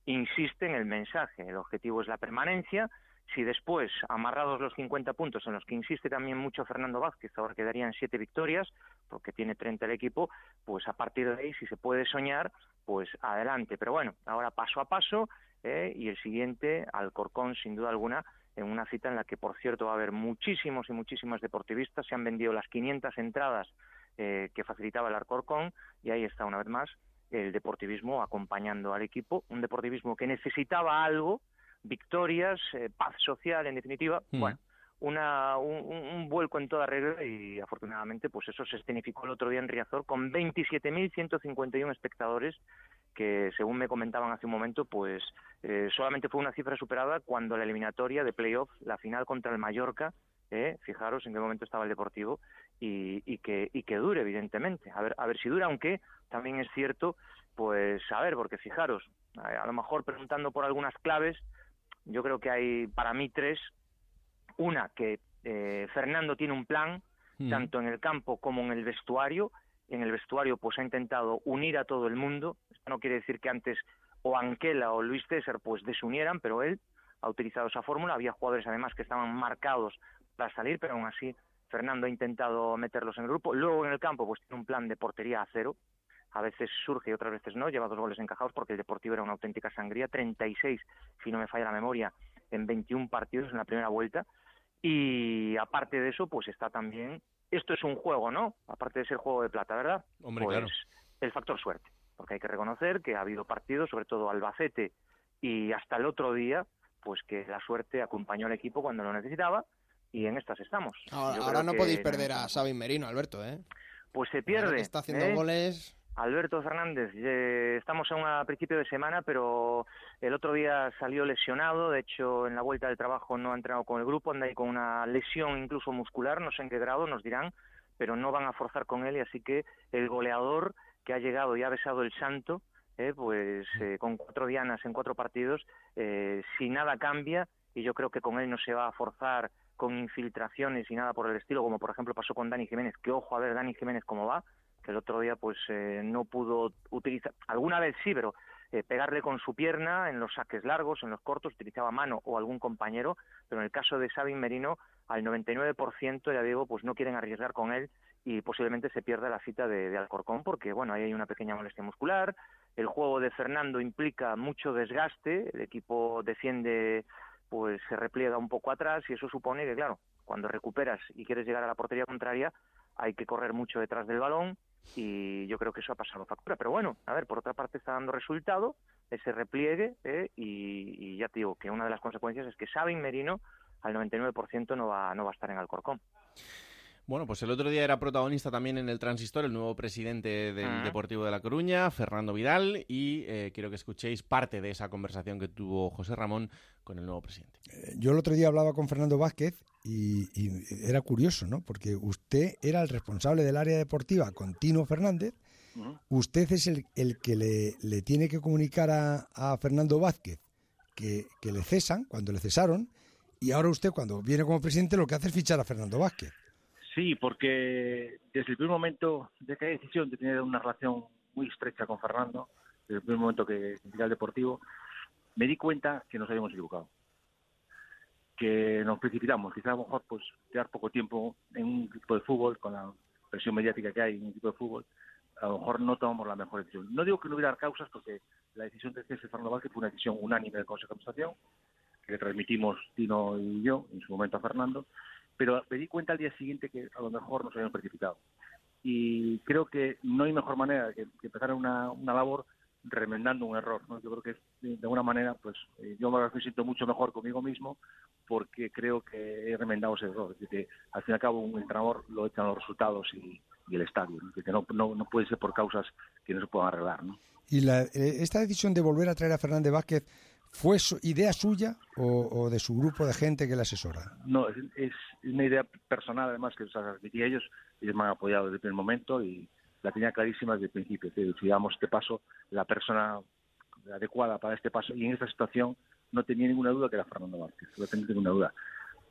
insiste en el mensaje. El objetivo es la permanencia. Si después, amarrados los 50 puntos, en los que insiste también mucho Fernando Vázquez, ahora quedarían siete victorias, porque tiene 30 el equipo, pues a partir de ahí, si se puede soñar, pues adelante. Pero bueno, ahora paso a paso, ¿eh? y el siguiente, Alcorcón, sin duda alguna, en una cita en la que, por cierto, va a haber muchísimos y muchísimas deportivistas. Se han vendido las 500 entradas eh, que facilitaba el Alcorcón, y ahí está una vez más el deportivismo acompañando al equipo, un deportivismo que necesitaba algo, victorias, eh, paz social, en definitiva, Mm. bueno, una, un, vuelco en toda regla y afortunadamente pues eso se escenificó el otro día en Riazor con 27.151 espectadores que según me comentaban hace un momento pues eh, solamente fue una cifra superada cuando la eliminatoria de playoff, la final contra el Mallorca, eh, fijaros en qué momento estaba el Deportivo y, y que y que dure evidentemente, a ver a ver si dura, aunque también es cierto pues a ver porque fijaros a, a lo mejor preguntando por algunas claves yo creo que hay para mí tres una, que eh, Fernando tiene un plan, Mm. tanto en el campo como en el vestuario. En el vestuario, pues ha intentado unir a todo el mundo. Esto no quiere decir que antes o Anquela o Luis César pues desunieran, pero él ha utilizado esa fórmula. Había jugadores además que estaban marcados para salir, pero aún así Fernando ha intentado meterlos en el grupo. Luego en el campo, pues tiene un plan de portería a cero. A veces surge y otras veces no. Lleva dos goles encajados porque el Deportivo era una auténtica sangría. 36, si no me falla la memoria, en 21 partidos en la primera vuelta. Y aparte de eso, pues está también. Esto es un juego, ¿no? Aparte de ser juego de plata, ¿verdad? Hombre, pues claro. el factor suerte. Porque hay que reconocer que ha habido partidos, sobre todo Albacete y hasta el otro día, pues que la suerte acompañó al equipo cuando lo necesitaba y en estas estamos. Ahora, ahora no que podéis perder a Sabin Merino, Alberto, ¿eh? Pues se pierde. está haciendo ¿eh? goles. Alberto Fernández, eh, estamos aún a principio de semana, pero el otro día salió lesionado, de hecho en la vuelta del trabajo no ha entrenado con el grupo, anda ahí con una lesión incluso muscular, no sé en qué grado, nos dirán, pero no van a forzar con él y así que el goleador que ha llegado y ha besado el santo, eh, pues eh, con cuatro dianas en cuatro partidos, eh, si nada cambia, y yo creo que con él no se va a forzar con infiltraciones y nada por el estilo, como por ejemplo pasó con Dani Jiménez, que ojo a ver Dani Jiménez cómo va, que el otro día pues eh, no pudo utilizar, alguna vez sí, pero eh, pegarle con su pierna en los saques largos, en los cortos, utilizaba mano o algún compañero, pero en el caso de Sabin Merino, al 99% ya digo, pues no quieren arriesgar con él y posiblemente se pierda la cita de, de, Alcorcón porque, bueno, ahí hay una pequeña molestia muscular, el juego de Fernando implica mucho desgaste, el equipo defiende pues se repliega un poco atrás y eso supone que, claro, cuando recuperas y quieres llegar a la portería contraria, hay que correr mucho detrás del balón y yo creo que eso ha pasado factura. Pero bueno, a ver, por otra parte está dando resultado ese repliegue ¿eh? y, ya te digo que una de las consecuencias es que Sabin Merino al 99% no va, no va a estar en Alcorcón. Bueno, pues el otro día era protagonista también en el Transistor el nuevo presidente del -huh. Deportivo de La Coruña, Fernando Vidal, y eh, quiero que escuchéis parte de esa conversación que tuvo José Ramón con el nuevo presidente. Eh, yo el otro día hablaba con Fernando Vázquez y, y, era curioso, ¿no? Porque usted era el responsable del área deportiva con Tino Fernández. Usted es el, el que le, le, tiene que comunicar a, a Fernando Vázquez que, que le cesan, cuando le cesaron, y ahora usted, cuando viene como presidente, lo que hace es fichar a Fernando Vázquez. Sí, porque desde el primer momento de que hay decisión de tener una relación muy estrecha con Fernando, desde el primer momento que llegué al Deportivo, me di cuenta que nos habíamos equivocado. Que nos precipitamos, quizás a lo mejor pues quedar poco tiempo en un equipo de fútbol, con la presión mediática que hay en un equipo de fútbol, a lo mejor no tomamos la mejor decisión. No digo que no hubiera causas, porque la decisión de de Fernando Vázquez fue una decisión unánime del Consejo de Administración, que transmitimos Tino y yo en su momento a Fernando, pero me di cuenta al día siguiente que a lo mejor nos habíamos precipitado. Y creo que no hay mejor manera que, que empezar una, una labor remendando un error. ¿no? Yo creo que de alguna manera, pues eh, yo me siento mucho mejor conmigo mismo porque creo que he remendado ese error. Es decir, que al fin y al cabo un entrenador lo echan los resultados y, y el estadio. ¿no? Que no, no, no, puede ser por causas que no se puedan arreglar. ¿no? Y la, eh, esta decisión de volver a traer a Fernández Vázquez ¿Fue idea suya o, o, de su grupo de gente que le asesora? No, es, una idea personal, además, que os admití a ellos. Ellos me han apoyado desde el primer momento y la tenía clarísima desde el principio. Que si damos este paso, la persona adecuada para este paso. Y en esta situación no tenía ninguna duda que era Fernando Vázquez, no tenía ninguna duda.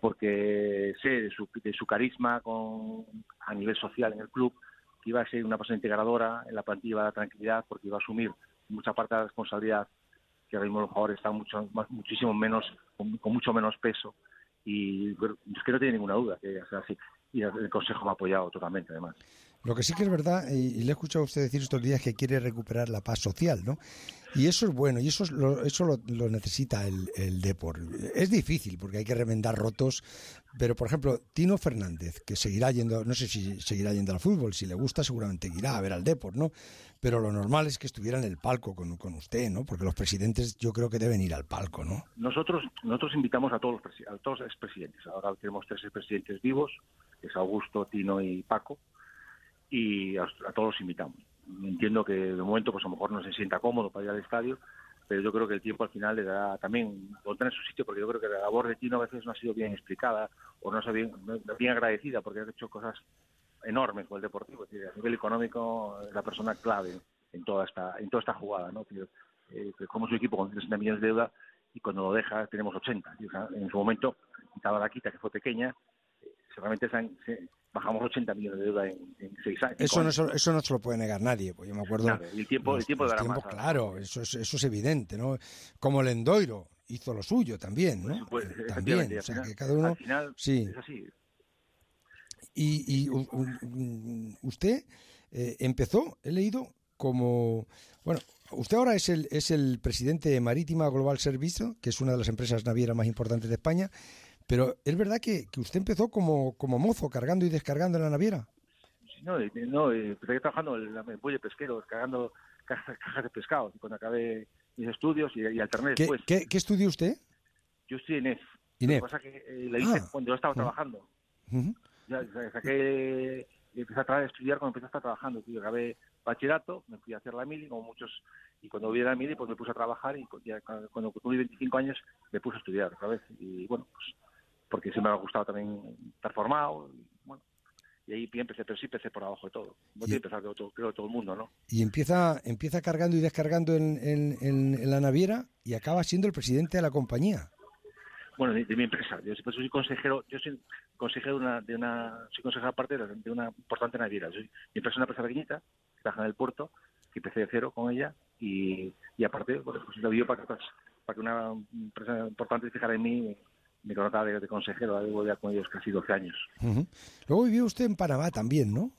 Porque sé de su, de su carisma a nivel social en el club, que iba a ser una persona integradora, en la plantilla iba a dar tranquilidad, porque iba a asumir mucha parte de la responsabilidad que ahora mismo los jugadores están mucho, más, muchísimo menos, con, mucho menos peso. Y es que no tiene ninguna duda que sea así. Y el Consejo me ha apoyado totalmente, además. Lo que sí que es verdad, y, le he escuchado a usted decir estos días que quiere recuperar la paz social, ¿no? Y eso es bueno, y eso, es lo, eso lo, necesita el, el. Es difícil, porque hay que remendar rotos, pero por ejemplo, Tino Fernández, que seguirá yendo, no sé si seguirá yendo al fútbol, si le gusta seguramente irá a ver al Depor, ¿no? Pero lo normal es que estuviera en el palco con, con usted, ¿no? Porque los presidentes yo creo que deben ir al palco, ¿no? Nosotros, nosotros invitamos a todos los, a todos los expresidentes. Ahora tenemos tres expresidentes vivos, que es Augusto, Tino y Paco, y a, a todos los invitamos entiendo que de momento pues a lo mejor no se sienta cómodo para ir al estadio, pero yo creo que el tiempo al final le dará también volver en su sitio, porque yo creo que la labor de Tino a veces no ha sido bien explicada o no ha sido bien, bien agradecida, porque ha hecho cosas enormes con el Deportivo, es decir, a nivel económico es la persona clave en toda esta en toda esta jugada, ¿no? Eh, como su equipo con 60 millones de deuda y cuando lo deja tenemos 80. O sea, en su momento, quitaba la quita que fue pequeña, eh, seguramente se, bajamos 80 millones de deuda en, en seis años. Eso no, se, eso no se lo puede negar nadie, pues yo me acuerdo. Claro, el tiempo, el tiempo, el dará tiempo. Claro, eso es, eso es evidente, ¿no? Como el Endoiro hizo lo suyo también, ¿no? Pues, eh, también, o sea, final, que cada uno. Al final, sí. es así. Y, y usted eh, empezó, he leído, como. Bueno, usted ahora es el, es el presidente de Marítima Global Service, que es una de las empresas navieras más importantes de España. Pero es verdad que, que usted empezó como, como mozo, cargando y descargando en la naviera. No, no empecé trabajando en el muelle pesquero, cargando cajas, cajas de pescado. Cuando acabé mis estudios y, y alterné ¿Qué, después. ¿qué, ¿Qué estudió usted? Yo estoy en EF. INEF. Lo que pasa es que eh, la hice Ah. cuando yo estaba trabajando. Uh -huh. Ya, ya saqué, empecé a tra- estudiar cuando empecé a estar trabajando. Yo acabé bachillerato, me fui a hacer la mili, como muchos, y cuando vi la mili, pues me puse a trabajar, y ya cuando cuando tuve 25 años, me puse a estudiar otra vez. Y bueno, pues porque siempre me ha gustado también estar formado, y bueno, y ahí empecé, pero sí empecé por abajo de todo. No tiene que empezar creo todo el mundo, ¿no? Y empieza, empieza cargando y descargando en, en, en, en la naviera y acaba siendo el presidente de la compañía. bueno, de, mi empresa. Yo siempre soy consejero, yo soy consejero de una, de una soy consejero aparte de una importante naviera. mi empresa es una empresa pequeñita, que trabaja en el puerto, que empecé de cero con ella y, y aparte, bueno, pues lo para que, para que una empresa importante se fijara en mí me conozca de, de consejero, llevo ya con ellos casi 12 años. Luego vivió usted en Panamá también, ¿no?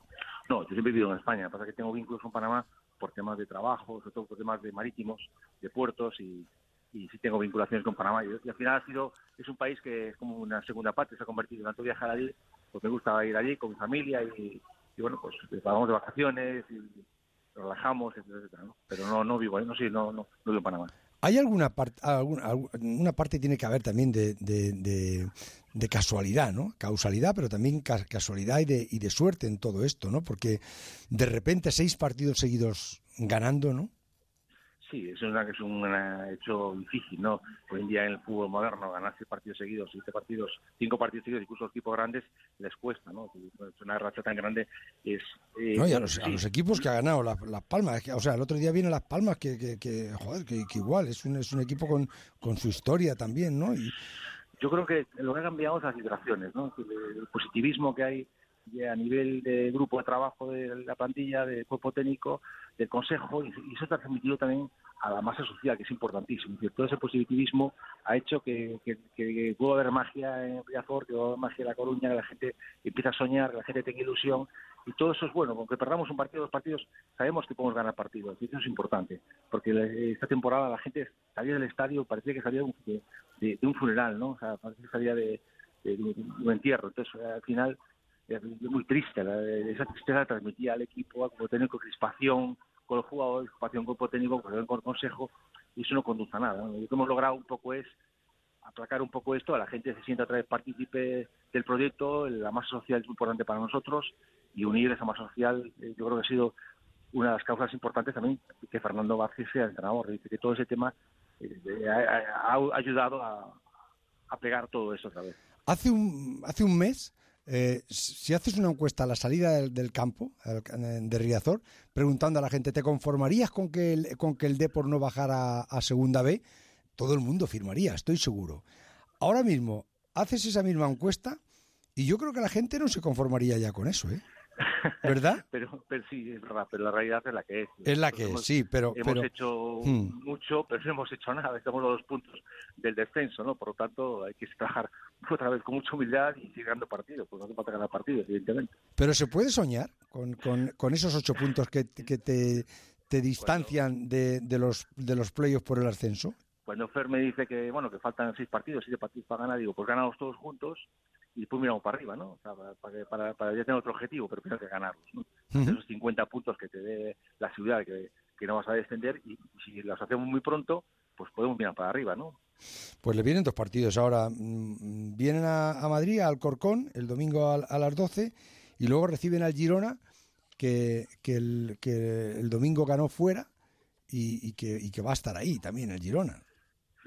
No, yo siempre he vivido en España, pasa que tengo vínculos con Panamá por temas de trabajo, sobre todo por temas de marítimos, de puertos y, y sí tengo vinculaciones con Panamá. Y, al final ha sido, es un país que es como una segunda parte, se ha convertido en tanto viajar allí, pues me gusta ir allí con mi familia y, bueno, pues vamos de vacaciones y relajamos, etcétera, ¿no? Pero no, no vivo ahí, no, sí, no, no, no vivo en Panamá. ¿Hay alguna parte, alguna, una parte tiene que haber también de, de, de, casualidad, ¿no? Causalidad, pero también casualidad y de, y de suerte en todo esto, ¿no? Porque de repente seis partidos seguidos ganando, ¿no? Sí, es, una, es un hecho difícil, ¿no? Hoy en día en el fútbol moderno ganarse partidos seguidos, siete partidos, cinco partidos seguidos, incluso los equipos grandes, les cuesta, ¿no? Una racha tan grande es... Eh, no, y a los, equipos que ha ganado Las, Palmas, o sea, el otro día viene Las Palmas, que, que, que joder, que, igual, es un, es un equipo con, con su historia también, ¿no? Y... Yo creo que lo que ha cambiado es las vibraciones, ¿no? El positivismo que hay a nivel de grupo de trabajo de la plantilla, del cuerpo técnico, del consejo, y, eso está transmitido también a la masa social, que es importantísimo. todo ese positivismo ha hecho que, que, pueda haber magia en Villafort, que pueda haber magia en La Coruña, que la gente empiece a soñar, que la gente tenga ilusión, y todo eso es bueno. Aunque perdamos un partido, dos partidos, sabemos que podemos ganar partidos, y eso es importante, porque esta temporada la gente salía del estadio, parecía que salía de, un funeral, ¿no? O sea, parecía que salía de, un entierro. Entonces, al final es muy triste, esa tristeza transmitía al equipo, como técnico, crispación con los jugadores, crispación con el técnico, con el consejo, y eso no conduce a nada. Lo que hemos logrado un poco es aplacar un poco esto, a la gente se sienta otra vez partícipe del proyecto, la masa social es muy importante para nosotros, y unir esa masa social, eh, yo creo que ha sido una de las causas importantes también que Fernando Vázquez sea entrenador, dice que todo ese tema eh, ha, ayudado a, a pegar todo eso otra vez. Hace un, hace un mes eh, si haces una encuesta a la salida del, campo de Riazor, preguntando a la gente, ¿te conformarías con que el, con que el Depor no bajara a Segunda B? Todo el mundo firmaría, estoy seguro. Ahora mismo, haces esa misma encuesta y yo creo que la gente no se conformaría ya con eso, ¿eh? ¿Verdad? [laughs] pero, pero sí, es verdad, pero la realidad es la que es. Es la que es, sí, pero... Hemos hecho hmm. mucho, pero no hemos hecho nada, estamos a dos puntos del descenso, ¿no? Por lo tanto, hay que trabajar [laughs] otra vez con mucha humildad y seguir ganando partidos, pues no hace falta ganar partidos, evidentemente. Pero se puede soñar con, con, con esos ocho puntos que, que te, te distancian de, de, los, de los playoffs por el ascenso. Cuando Fer me dice que, bueno, que faltan seis partidos, siete partidos para ganar, digo, pues ganamos todos juntos y después miramos para arriba, ¿no? O sea, para, para, para, ya tener otro objetivo, pero primero que ganarlos, ¿no? Esos 50 puntos que te dé la seguridad que, que no vas a descender y si los hacemos muy pronto, pues podemos mirar para arriba, ¿no? Pues le vienen dos partidos. Ahora mm, vienen a, Madrid, al Corcón, el domingo a, las 12, y luego reciben al Girona, que, que, el, que el domingo ganó fuera y, y, que, y que va a estar ahí también, el Girona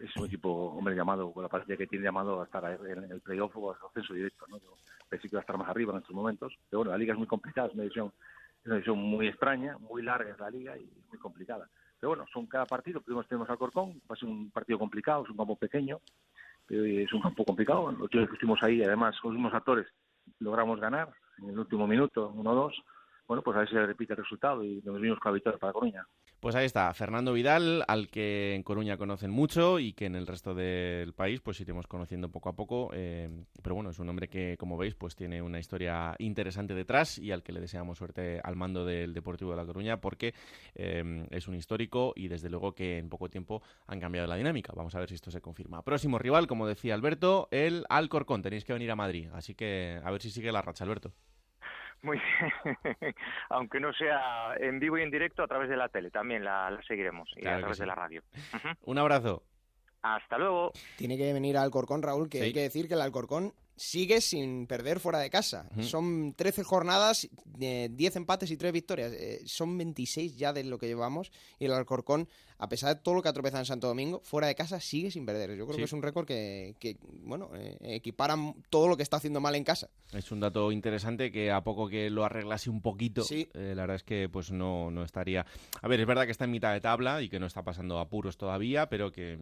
es un equipo, hombre, llamado, con la partida que tiene llamado a estar en el playoff o al ascenso directo, ¿no? Yo que iba a estar más arriba en estos momentos, pero bueno, la liga es muy complicada, es una división, es una muy extraña, muy larga es la liga y muy complicada. Pero bueno, son cada partido, primero tenemos al Corcón, va a ser un partido complicado, es un campo pequeño, pero es un campo complicado, los que estuvimos ahí, además, con los mismos actores, logramos ganar en el último minuto, 1-2, bueno, pues a ver si repite el resultado y nos vimos con la victoria para Coruña. Pues ahí está, Fernando Vidal, al que en Coruña conocen mucho y que en el resto del país pues iremos conociendo poco a poco. Eh, pero bueno, es un hombre que, como veis, pues tiene una historia interesante detrás y al que le deseamos suerte al mando del Deportivo de La Coruña porque eh, es un histórico y desde luego que en poco tiempo han cambiado la dinámica. Vamos a ver si esto se confirma. Próximo rival, como decía Alberto, el Alcorcón. Tenéis que venir a Madrid, así que a ver si sigue la racha, Alberto. Muy bien. [laughs] Aunque no sea en vivo y en directo, a través de la tele también la, seguiremos y a través de la radio. Un abrazo. Hasta luego. Tiene que venir al Alcorcón, Raúl, que hay que decir que el Alcorcón sigue sin perder fuera de casa. Son 13 jornadas, 10 empates y 3 victorias. Eh, son 26 ya de lo que llevamos. Y el Alcorcón, a pesar de todo lo que ha tropezado en Santo Domingo, fuera de casa sigue sin perder. Yo creo que es un récord que, bueno, eh, equipara todo lo que está haciendo mal en casa. Es un dato interesante que a poco que lo arreglase un poquito, eh, la verdad es que pues no, no estaría... A ver, es verdad que está en mitad de tabla y que no está pasando apuros todavía, pero que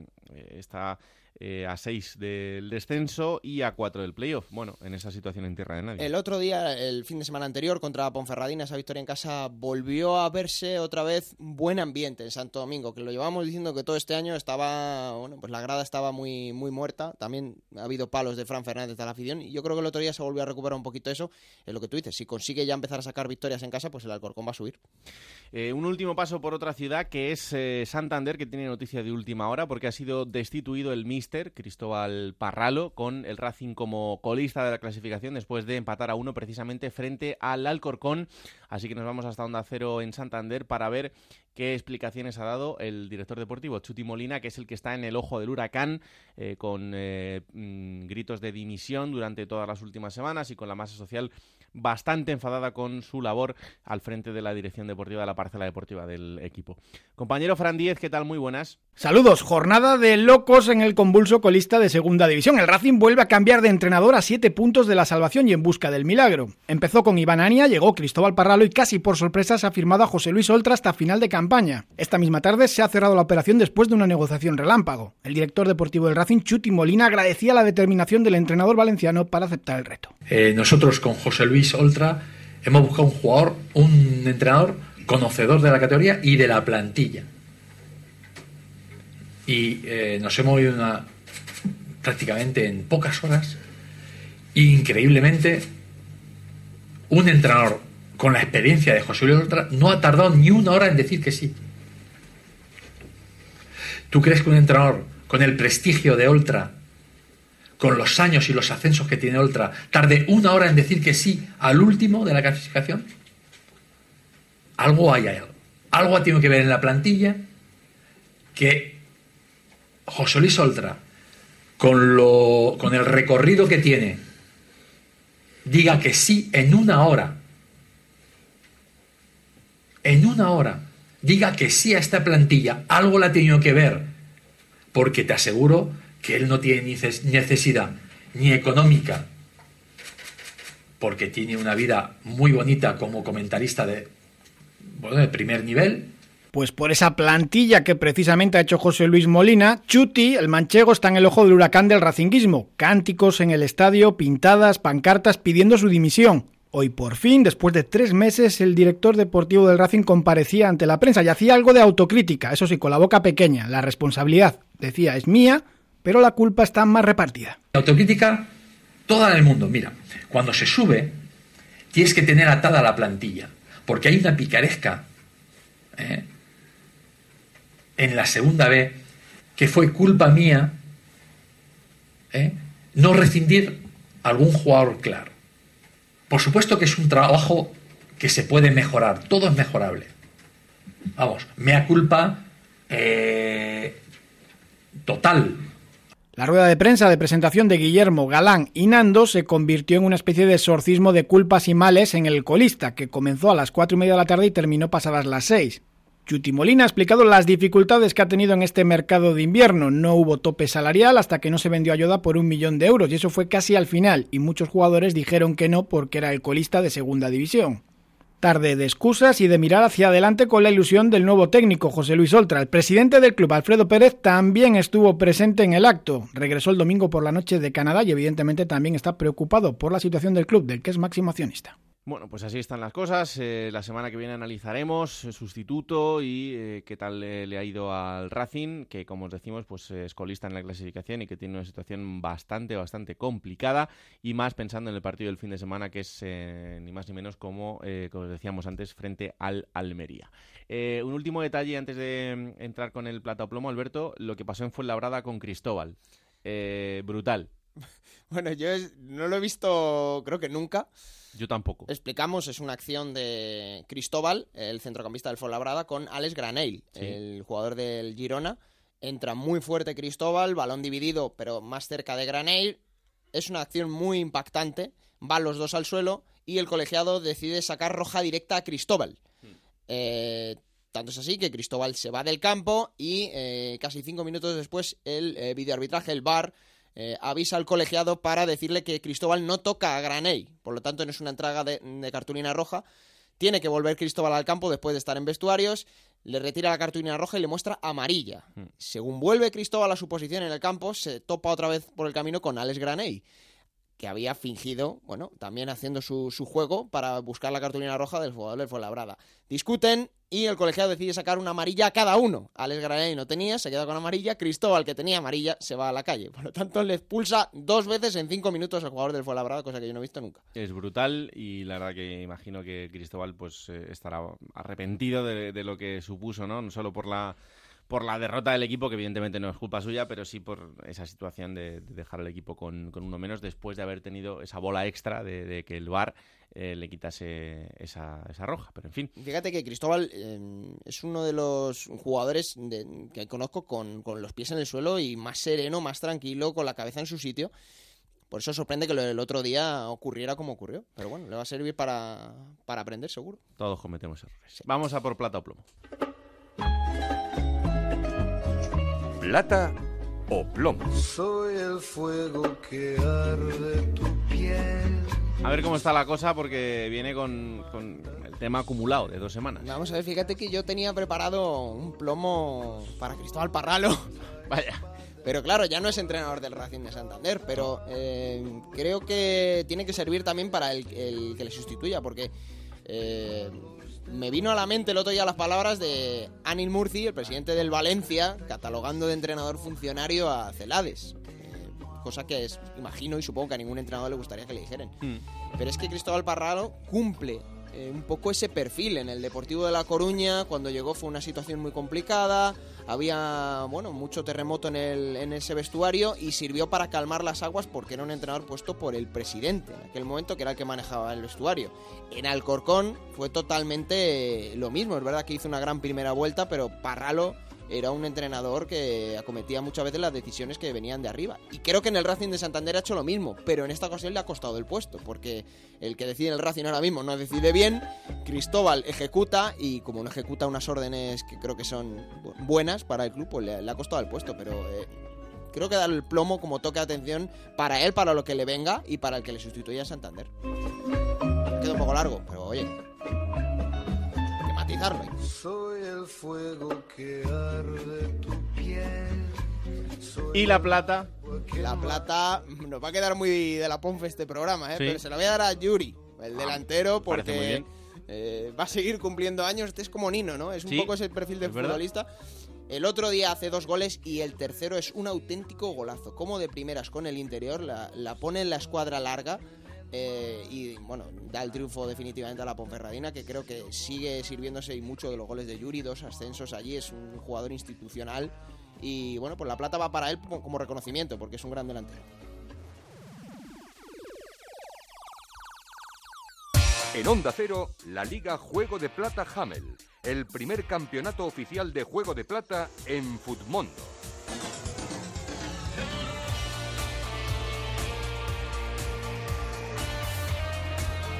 está eh, a 6 del descenso y a 4 del playoff. Bueno, en esa situación en tierra de nadie. El otro día, el fin de semana anterior, contra Ponferradina, esa victoria en casa, volvió a verse otra vez buen ambiente en Santo Domingo, que lo llevamos diciendo que todo este año estaba, bueno, pues la grada estaba muy, muy muerta. También ha habido palos de Fran Fernández a la afición y yo creo que el otro día se volvió a recuperar un poquito eso. Es lo que tú dices, si consigue ya empezar a sacar victorias en casa, pues el Alcorcón va a subir. Eh, un último paso por otra ciudad que es eh, Santander, que tiene noticia de última hora porque ha sido destituido el míster Cristóbal Parralo con el Racing como colista de la clasificación después de empatar a uno precisamente frente al Alcorcón. Así que nos vamos hasta Onda Cero en Santander para ver qué explicaciones ha dado el director deportivo Chuti Molina, que es el que está en el ojo del huracán, eh, con mm, gritos de dimisión durante todas las últimas semanas y con la masa social bastante enfadada con su labor al frente de la dirección deportiva de la parcela deportiva del equipo. Compañero Fran Díez, ¿qué tal? Muy buenas. Saludos, jornada de locos en el convulso colista de segunda división. El Racing vuelve a cambiar de entrenador a siete puntos de la salvación y en busca del milagro. Empezó con Iván Ania, llegó Cristóbal Y casi por sorpresa se ha firmado a José Luis Oltra hasta final de campaña. Esta misma tarde se ha cerrado la operación después de una negociación relámpago. El director deportivo del Racing, Chuti Molina, agradecía la determinación del entrenador valenciano para aceptar el reto. Eh, nosotros con José Luis Oltra hemos buscado un jugador, un entrenador conocedor de la categoría y de la plantilla. Y eh, nos hemos ido una, prácticamente en pocas horas. increíblemente, un entrenador con la experiencia de José Luis Oltra no ha tardado ni una hora en decir que sí. ¿Tú crees que un entrenador con el prestigio de Oltra con los años y los ascensos que tiene Ultra, tarde una hora en decir que sí al último de la clasificación? Algo hay ahí. Algo ha tenido que ver en la plantilla que José Luis Oltra, con, lo, con el recorrido que tiene, diga que sí en una hora. En una hora. Diga que sí a esta plantilla. Algo la ha tenido que ver. Porque te aseguro que él no tiene necesidad ni económica, porque tiene una vida muy bonita como comentarista de, bueno, de primer nivel, pues por esa plantilla que precisamente ha hecho José Luis Molina, Chuti, el manchego, está en el ojo del huracán del racinguismo. Cánticos en el estadio, pintadas, pancartas pidiendo su dimisión. Hoy por fin, después de tres meses, el director deportivo del Racing comparecía ante la prensa y hacía algo de autocrítica, eso sí, con la boca pequeña. La responsabilidad, decía, es mía, pero la culpa está más repartida. La autocrítica, toda en el mundo. Mira, cuando se sube, tienes que tener atada la plantilla, porque hay una picaresca ¿eh? en la segunda B que fue culpa mía ¿eh? no rescindir algún jugador claro. Por supuesto que es un trabajo que se puede mejorar, todo es mejorable. Vamos, mea culpa eh, total la rueda de prensa de presentación de Guillermo Galán y Nando se convirtió en una especie de exorcismo de culpas y males en el colista, que comenzó a las cuatro y media de la tarde y terminó pasadas las seis. Chuti Molina ha explicado las dificultades que ha tenido en este mercado de invierno. No hubo tope salarial hasta que no se vendió ayuda por un millón de euros y eso fue casi al final y muchos jugadores dijeron que no porque era el colista de segunda división. Tarde de excusas y de mirar hacia adelante con la ilusión del nuevo técnico, José Luis Oltra. El presidente del club, Alfredo Pérez, también estuvo presente en el acto. Regresó el domingo por la noche de Canadá y evidentemente también está preocupado por la situación del club, del que es máximo accionista. Bueno, pues así están las cosas. Eh, la semana que viene analizaremos sustituto y eh, qué tal le ha ido al Racing, que como os decimos, pues es colista en la clasificación y que tiene una situación bastante, bastante complicada y más pensando en el partido del fin de semana que es eh, ni más ni menos como, como os decíamos antes, frente al Almería. un último detalle antes de mm, entrar con el plato plomo, Alberto, lo que pasó en Fuenlabrada con Cristóbal. brutal. [laughs] Bueno, yo no lo he visto creo que nunca. Yo tampoco. Explicamos, es una acción de Cristóbal, el centrocampista del Fuenlabrada, con Alex Graneil, el jugador del Girona. Entra muy fuerte Cristóbal, balón dividido, pero más cerca de Graneil. Es una acción muy impactante. Van los dos al suelo y el colegiado decide sacar roja directa a Cristóbal. Hmm. Eh, tanto es así que Cristóbal se va del campo y eh, casi cinco minutos después el eh, videoarbitraje, el VAR, eh, avisa al colegiado para decirle que Cristóbal no toca a Graney. Por lo tanto, no es una entrada de, cartulina roja. Tiene que volver Cristóbal al campo después de estar en vestuarios, le retira la cartulina roja y le muestra amarilla. Hmm. Según vuelve Cristóbal a su posición en el campo, se topa otra vez por el camino con Alex Graney que había fingido, bueno, también haciendo su, su, juego para buscar la cartulina roja del jugador del Fuenlabrada. Discuten y el colegiado decide sacar una amarilla a cada uno. Alex Graney no tenía, se queda con amarilla. Cristóbal, que tenía amarilla, se va a la calle. Por lo tanto, le expulsa dos veces en cinco minutos al jugador del Fuenlabrada, cosa que yo no he visto nunca. Es brutal y la verdad que imagino que Cristóbal pues eh, estará arrepentido de, de lo que supuso, ¿no? No solo por la por la derrota del equipo, que evidentemente no es culpa suya, pero sí por esa situación de, de dejar al equipo con, con, uno menos después de haber tenido esa bola extra de, de que el VAR eh, le quitase esa, esa, roja. Pero en fin. Fíjate que Cristóbal eh, es uno de los jugadores de, que conozco con, con los pies en el suelo y más sereno, más tranquilo, con la cabeza en su sitio. Por eso sorprende que lo del otro día ocurriera como ocurrió. Pero bueno, le va a servir para, para aprender, seguro. Todos cometemos errores. Vamos a por plata o plomo. Plata o plomo. Soy el fuego que arde tu piel. A ver cómo está la cosa porque viene con, con, el tema acumulado de dos semanas. Vamos a ver, fíjate que yo tenía preparado un plomo para Cristóbal Parralo. [laughs] Vaya. Pero claro, ya no es entrenador del Racing de Santander, pero eh, creo que tiene que servir también para el, el que le sustituya, porque eh, me vino a la mente el otro día las palabras de Anil Murci, el presidente del Valencia, catalogando de entrenador funcionario a Celades. Eh, cosa que es, imagino y supongo que a ningún entrenador le gustaría que le dijeran. Hmm. Pero es que Cristóbal Parralo cumple eh, un poco ese perfil. En el Deportivo de La Coruña, cuando llegó fue una situación muy complicada, había bueno mucho terremoto en, el, en ese vestuario y sirvió para calmar las aguas porque era un entrenador puesto por el presidente en aquel momento, que era el que manejaba el vestuario. En Alcorcón fue totalmente lo mismo, es verdad que hizo una gran primera vuelta, pero Parralo era un entrenador que acometía muchas veces las decisiones que venían de arriba. Y creo que en el Racing de Santander ha hecho lo mismo, pero en esta ocasión le ha costado el puesto, porque el que decide el Racing ahora mismo no decide bien, Cristóbal ejecuta y como no ejecuta unas órdenes que creo que son buenas para el club, pues le, ha costado el puesto, pero... Eh, creo que dar el plomo como toque de atención para él, para lo que le venga y para el que le sustituya a Santander. Queda un poco largo, pero oye, Soy el fuego que arde tu piel. ¿Y la plata? La plata nos va a quedar muy de la ponfe este programa, ¿eh? Sí. pero se la voy a dar a Yuri, el delantero, parece muy porque bien. eh, va a seguir cumpliendo años. Este es como Nino, ¿no? Es un Sí, poco ese perfil de es verdad. futbolista. El otro día hace dos goles y el tercero es un auténtico golazo. Como de primeras con el interior, la, la pone en la escuadra larga. Eh, y bueno, da el triunfo definitivamente a la Ponferradina, que creo que sigue sirviéndose y mucho de los goles de Yuri, dos ascensos allí, es un jugador institucional. Y bueno, pues la plata va para él como reconocimiento, porque es un gran delantero. En Onda Cero, la Liga Juego de Plata Hamel, el primer campeonato oficial de Juego de Plata en Futmundo.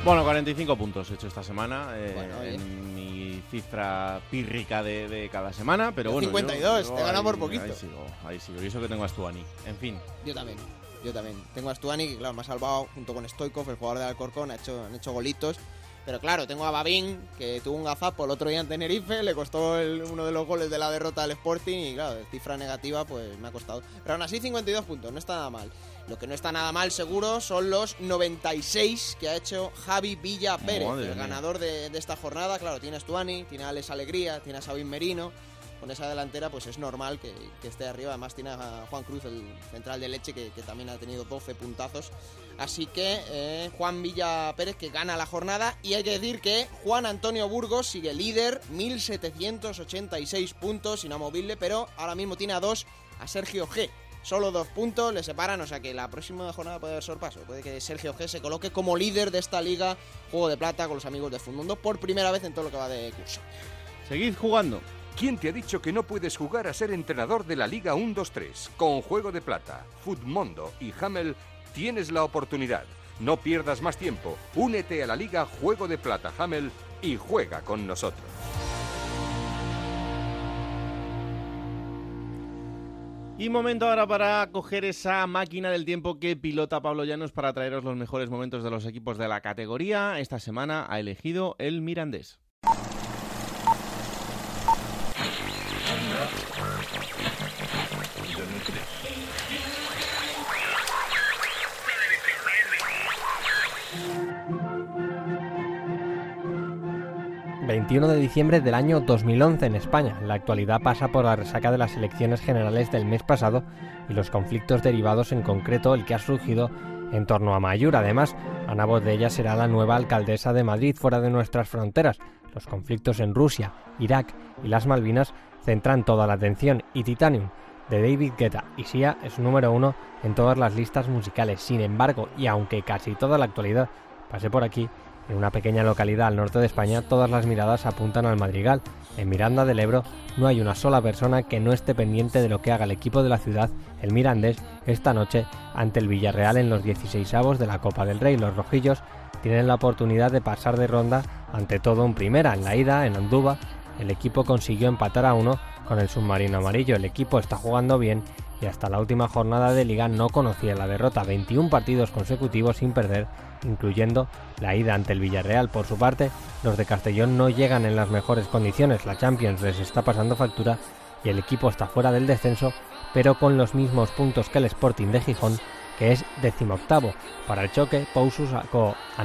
Bueno, 45 puntos he hecho esta semana. eh, Bueno, bien. en mi cifra pírrica de, de cada semana. Pero bueno. 52, yo- te gana por poquito. Ahí sigo, ahí sigo. Y eso que tengo a Stuani. En fin. Yo también, yo también. Tengo a Stuani, que claro, me ha salvado junto con Stoikov, el jugador de Alcorcón, ha hecho, han hecho golitos. Pero claro, tengo a Babín, que tuvo un gazapo el otro día en Tenerife, le costó el- uno de los goles de la derrota al Sporting y claro, cifra negativa pues me ha costado. Pero aún así 52 puntos, no está nada mal. Lo que no está nada mal seguro son los 96 que ha hecho Javi Villa Pérez, Madre el mía. ganador de, de esta jornada. Claro, tiene a Stuani, tiene a Alex Alegría, tiene a Sabin Merino. Con esa delantera pues es normal que, que esté arriba. Además tiene a Juan Cruz, el central de leche, que, que también ha tenido 12 puntazos. Así que eh, Juan Villa Pérez que gana la jornada. Y hay que decir que Juan Antonio Burgos sigue líder, 1786 puntos, inamovible, pero ahora mismo tiene a dos a Sergio G. Solo dos puntos le separan, o sea que la próxima jornada puede haber sorpaso. Puede que Sergio G se coloque como líder de esta liga Juego de Plata con los amigos de Funmundo por primera vez en todo lo que va de curso. Seguid jugando. ¿Quién te ha dicho que no puedes jugar a ser entrenador de la Liga 1-2-3? Con Juego de Plata, Futmundo y Hamel tienes la oportunidad. No pierdas más tiempo. Únete a la Liga Juego de Plata Hamel y juega con nosotros. Y momento ahora para coger esa máquina del tiempo que pilota Pablo Llanos para traeros los mejores momentos de los equipos de la categoría. Esta semana ha elegido el Mirandés. 21 de diciembre del año 2011 en España. La actualidad pasa por la resaca de las elecciones generales del mes pasado y los conflictos derivados, en concreto el que ha surgido en torno a Mayur. Además, Ana voz de ella será la nueva alcaldesa de Madrid fuera de nuestras fronteras. Los conflictos en Rusia, Irak y las Malvinas centran toda la atención y Titanium de David Guetta y Sia es número uno en todas las listas musicales. Sin embargo, y aunque casi toda la actualidad pase por aquí, en una pequeña localidad al norte de España, todas las miradas apuntan al Madrigal. En Miranda del Ebro no hay una sola persona que no esté pendiente de lo que haga el equipo de la ciudad, el Mirandés, esta noche ante el Villarreal en los 16avos de la Copa del Rey. Los rojillos tienen la oportunidad de pasar de ronda ante todo en primera. En la ida, en Andúba, el equipo consiguió empatar a uno con el submarino amarillo. El equipo está jugando bien y hasta la última jornada de liga no conocía la derrota. 21 partidos consecutivos sin perder incluyendo la ida ante el Villarreal. Por su parte, los de Castellón no llegan en las mejores condiciones, la Champions les está pasando factura y el equipo está fuera del descenso, pero con los mismos puntos que el Sporting de Gijón, que es decimoctavo. Para el choque, Pousu sacó a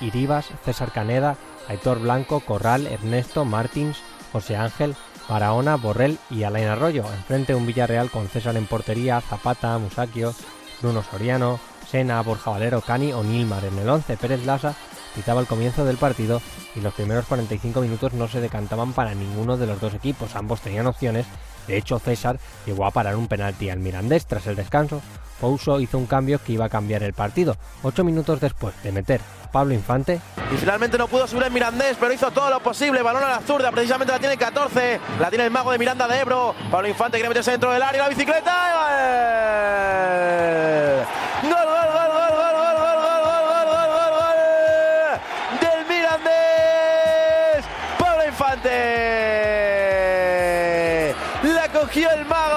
Iribas, César Caneda, Aitor Blanco, Corral, Ernesto, Martins, José Ángel, Barahona, Borrell y Alain Arroyo. Enfrente un Villarreal con César en portería, Zapata, Musakio, Bruno Soriano, Sena, Borja Valero, Cani o Nilmar. En el 11, Pérez Lasa pitaba el comienzo del partido y los primeros 45 minutos no se decantaban para ninguno de los dos equipos. Ambos tenían opciones. De hecho, César llegó a parar un penalti al Mirandés tras el descanso. Pouso hizo un cambio que iba a cambiar el partido. Ocho minutos después de meter Pablo Infante. Y finalmente no pudo subir el Mirandés, pero hizo todo lo posible. Balón a la zurda, precisamente la tiene 14. La tiene el mago de Miranda de Ebro. Pablo Infante quiere meterse dentro del área. La bicicleta. ¡Gol, gol, gol, gol, gol, gol, gol, gol, gol, gol, gol, gol! ¡Del Mirandés! ¡Pablo Infante! La cogió el mago.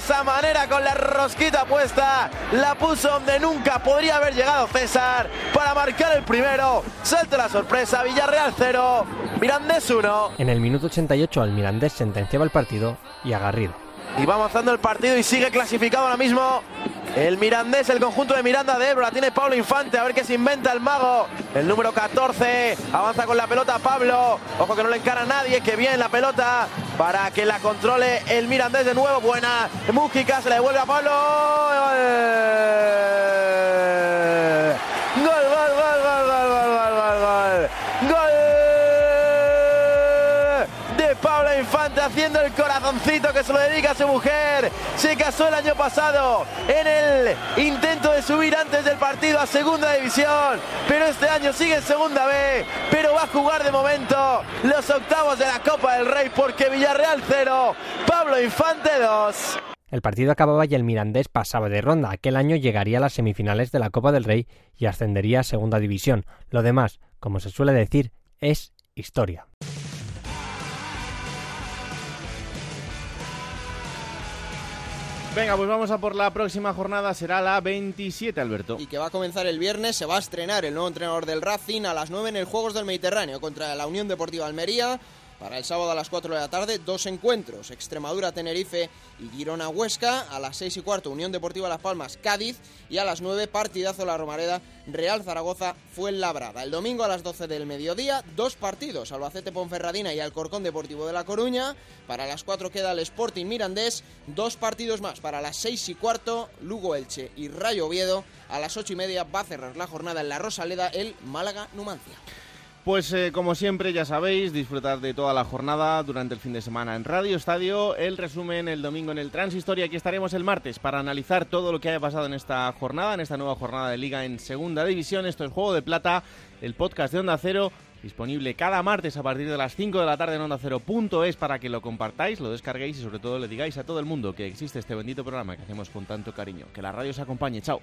Esa manera, con la rosquita puesta, la puso donde nunca podría haber llegado César para marcar el primero. Salta la sorpresa. Villarreal 0. Mirandés 1. En el minuto 88 al Mirandés sentenciaba el partido y a Garrido. Y va avanzando el partido y sigue clasificado ahora mismo el Mirandés, el conjunto de Miranda de Ebro. La tiene Pablo Infante, a ver qué se inventa el mago. El número 14 avanza con la pelota Pablo. Ojo que no le encara a nadie, que bien la pelota para que la controle el Mirandés de nuevo. Buena Mújica, se la devuelve a Pablo. Infante haciendo el corazoncito que se lo dedica a su mujer. Se casó el año pasado en el intento de subir antes del partido a segunda división, pero este año sigue en segunda B, pero va a jugar de momento los octavos de la Copa del Rey porque Villarreal 0, Pablo Infante 2. El partido acababa y el Mirandés pasaba de ronda. Aquel año llegaría a las semifinales de la Copa del Rey y ascendería a Segunda División. Lo demás, como se suele decir, es historia. Venga, pues vamos a por la próxima jornada, será la 27, Alberto. Y que va a comenzar el viernes, se va a estrenar el nuevo entrenador del Racing a las 9 en el Juegos del Mediterráneo contra la Unión Deportiva Almería. Para el sábado a las 4 de la tarde, dos encuentros, Extremadura-Tenerife y Girona-Huesca. A las 6 y cuarto, Unión Deportiva Las Palmas-Cádiz. Y a las 9, partidazo La Romareda, Real Zaragoza Fuenlabrada. El domingo a las 12 del mediodía, dos partidos, Albacete-Ponferradina y Alcorcón Deportivo de La Coruña. Para las 4 queda el Sporting Mirandés, dos partidos más. Para las 6 y cuarto, Lugo-Elche y Rayo Oviedo. A las 8 y media va a cerrar la jornada en la Rosaleda el Málaga-Numancia. Pues eh, como siempre, ya sabéis, disfrutar de toda la jornada durante el fin de semana en Radio Estadio, el resumen el domingo en el Transistor y aquí estaremos el martes para analizar todo lo que haya pasado en esta jornada, en esta nueva jornada de liga en Segunda División. Esto es Juego de Plata, el podcast de Onda Cero, disponible cada martes a partir de las 5 de la tarde en Onda Cero.es para que lo compartáis, lo descarguéis y sobre todo le digáis a todo el mundo que existe este bendito programa que hacemos con tanto cariño. Que la radio os acompañe. Chao.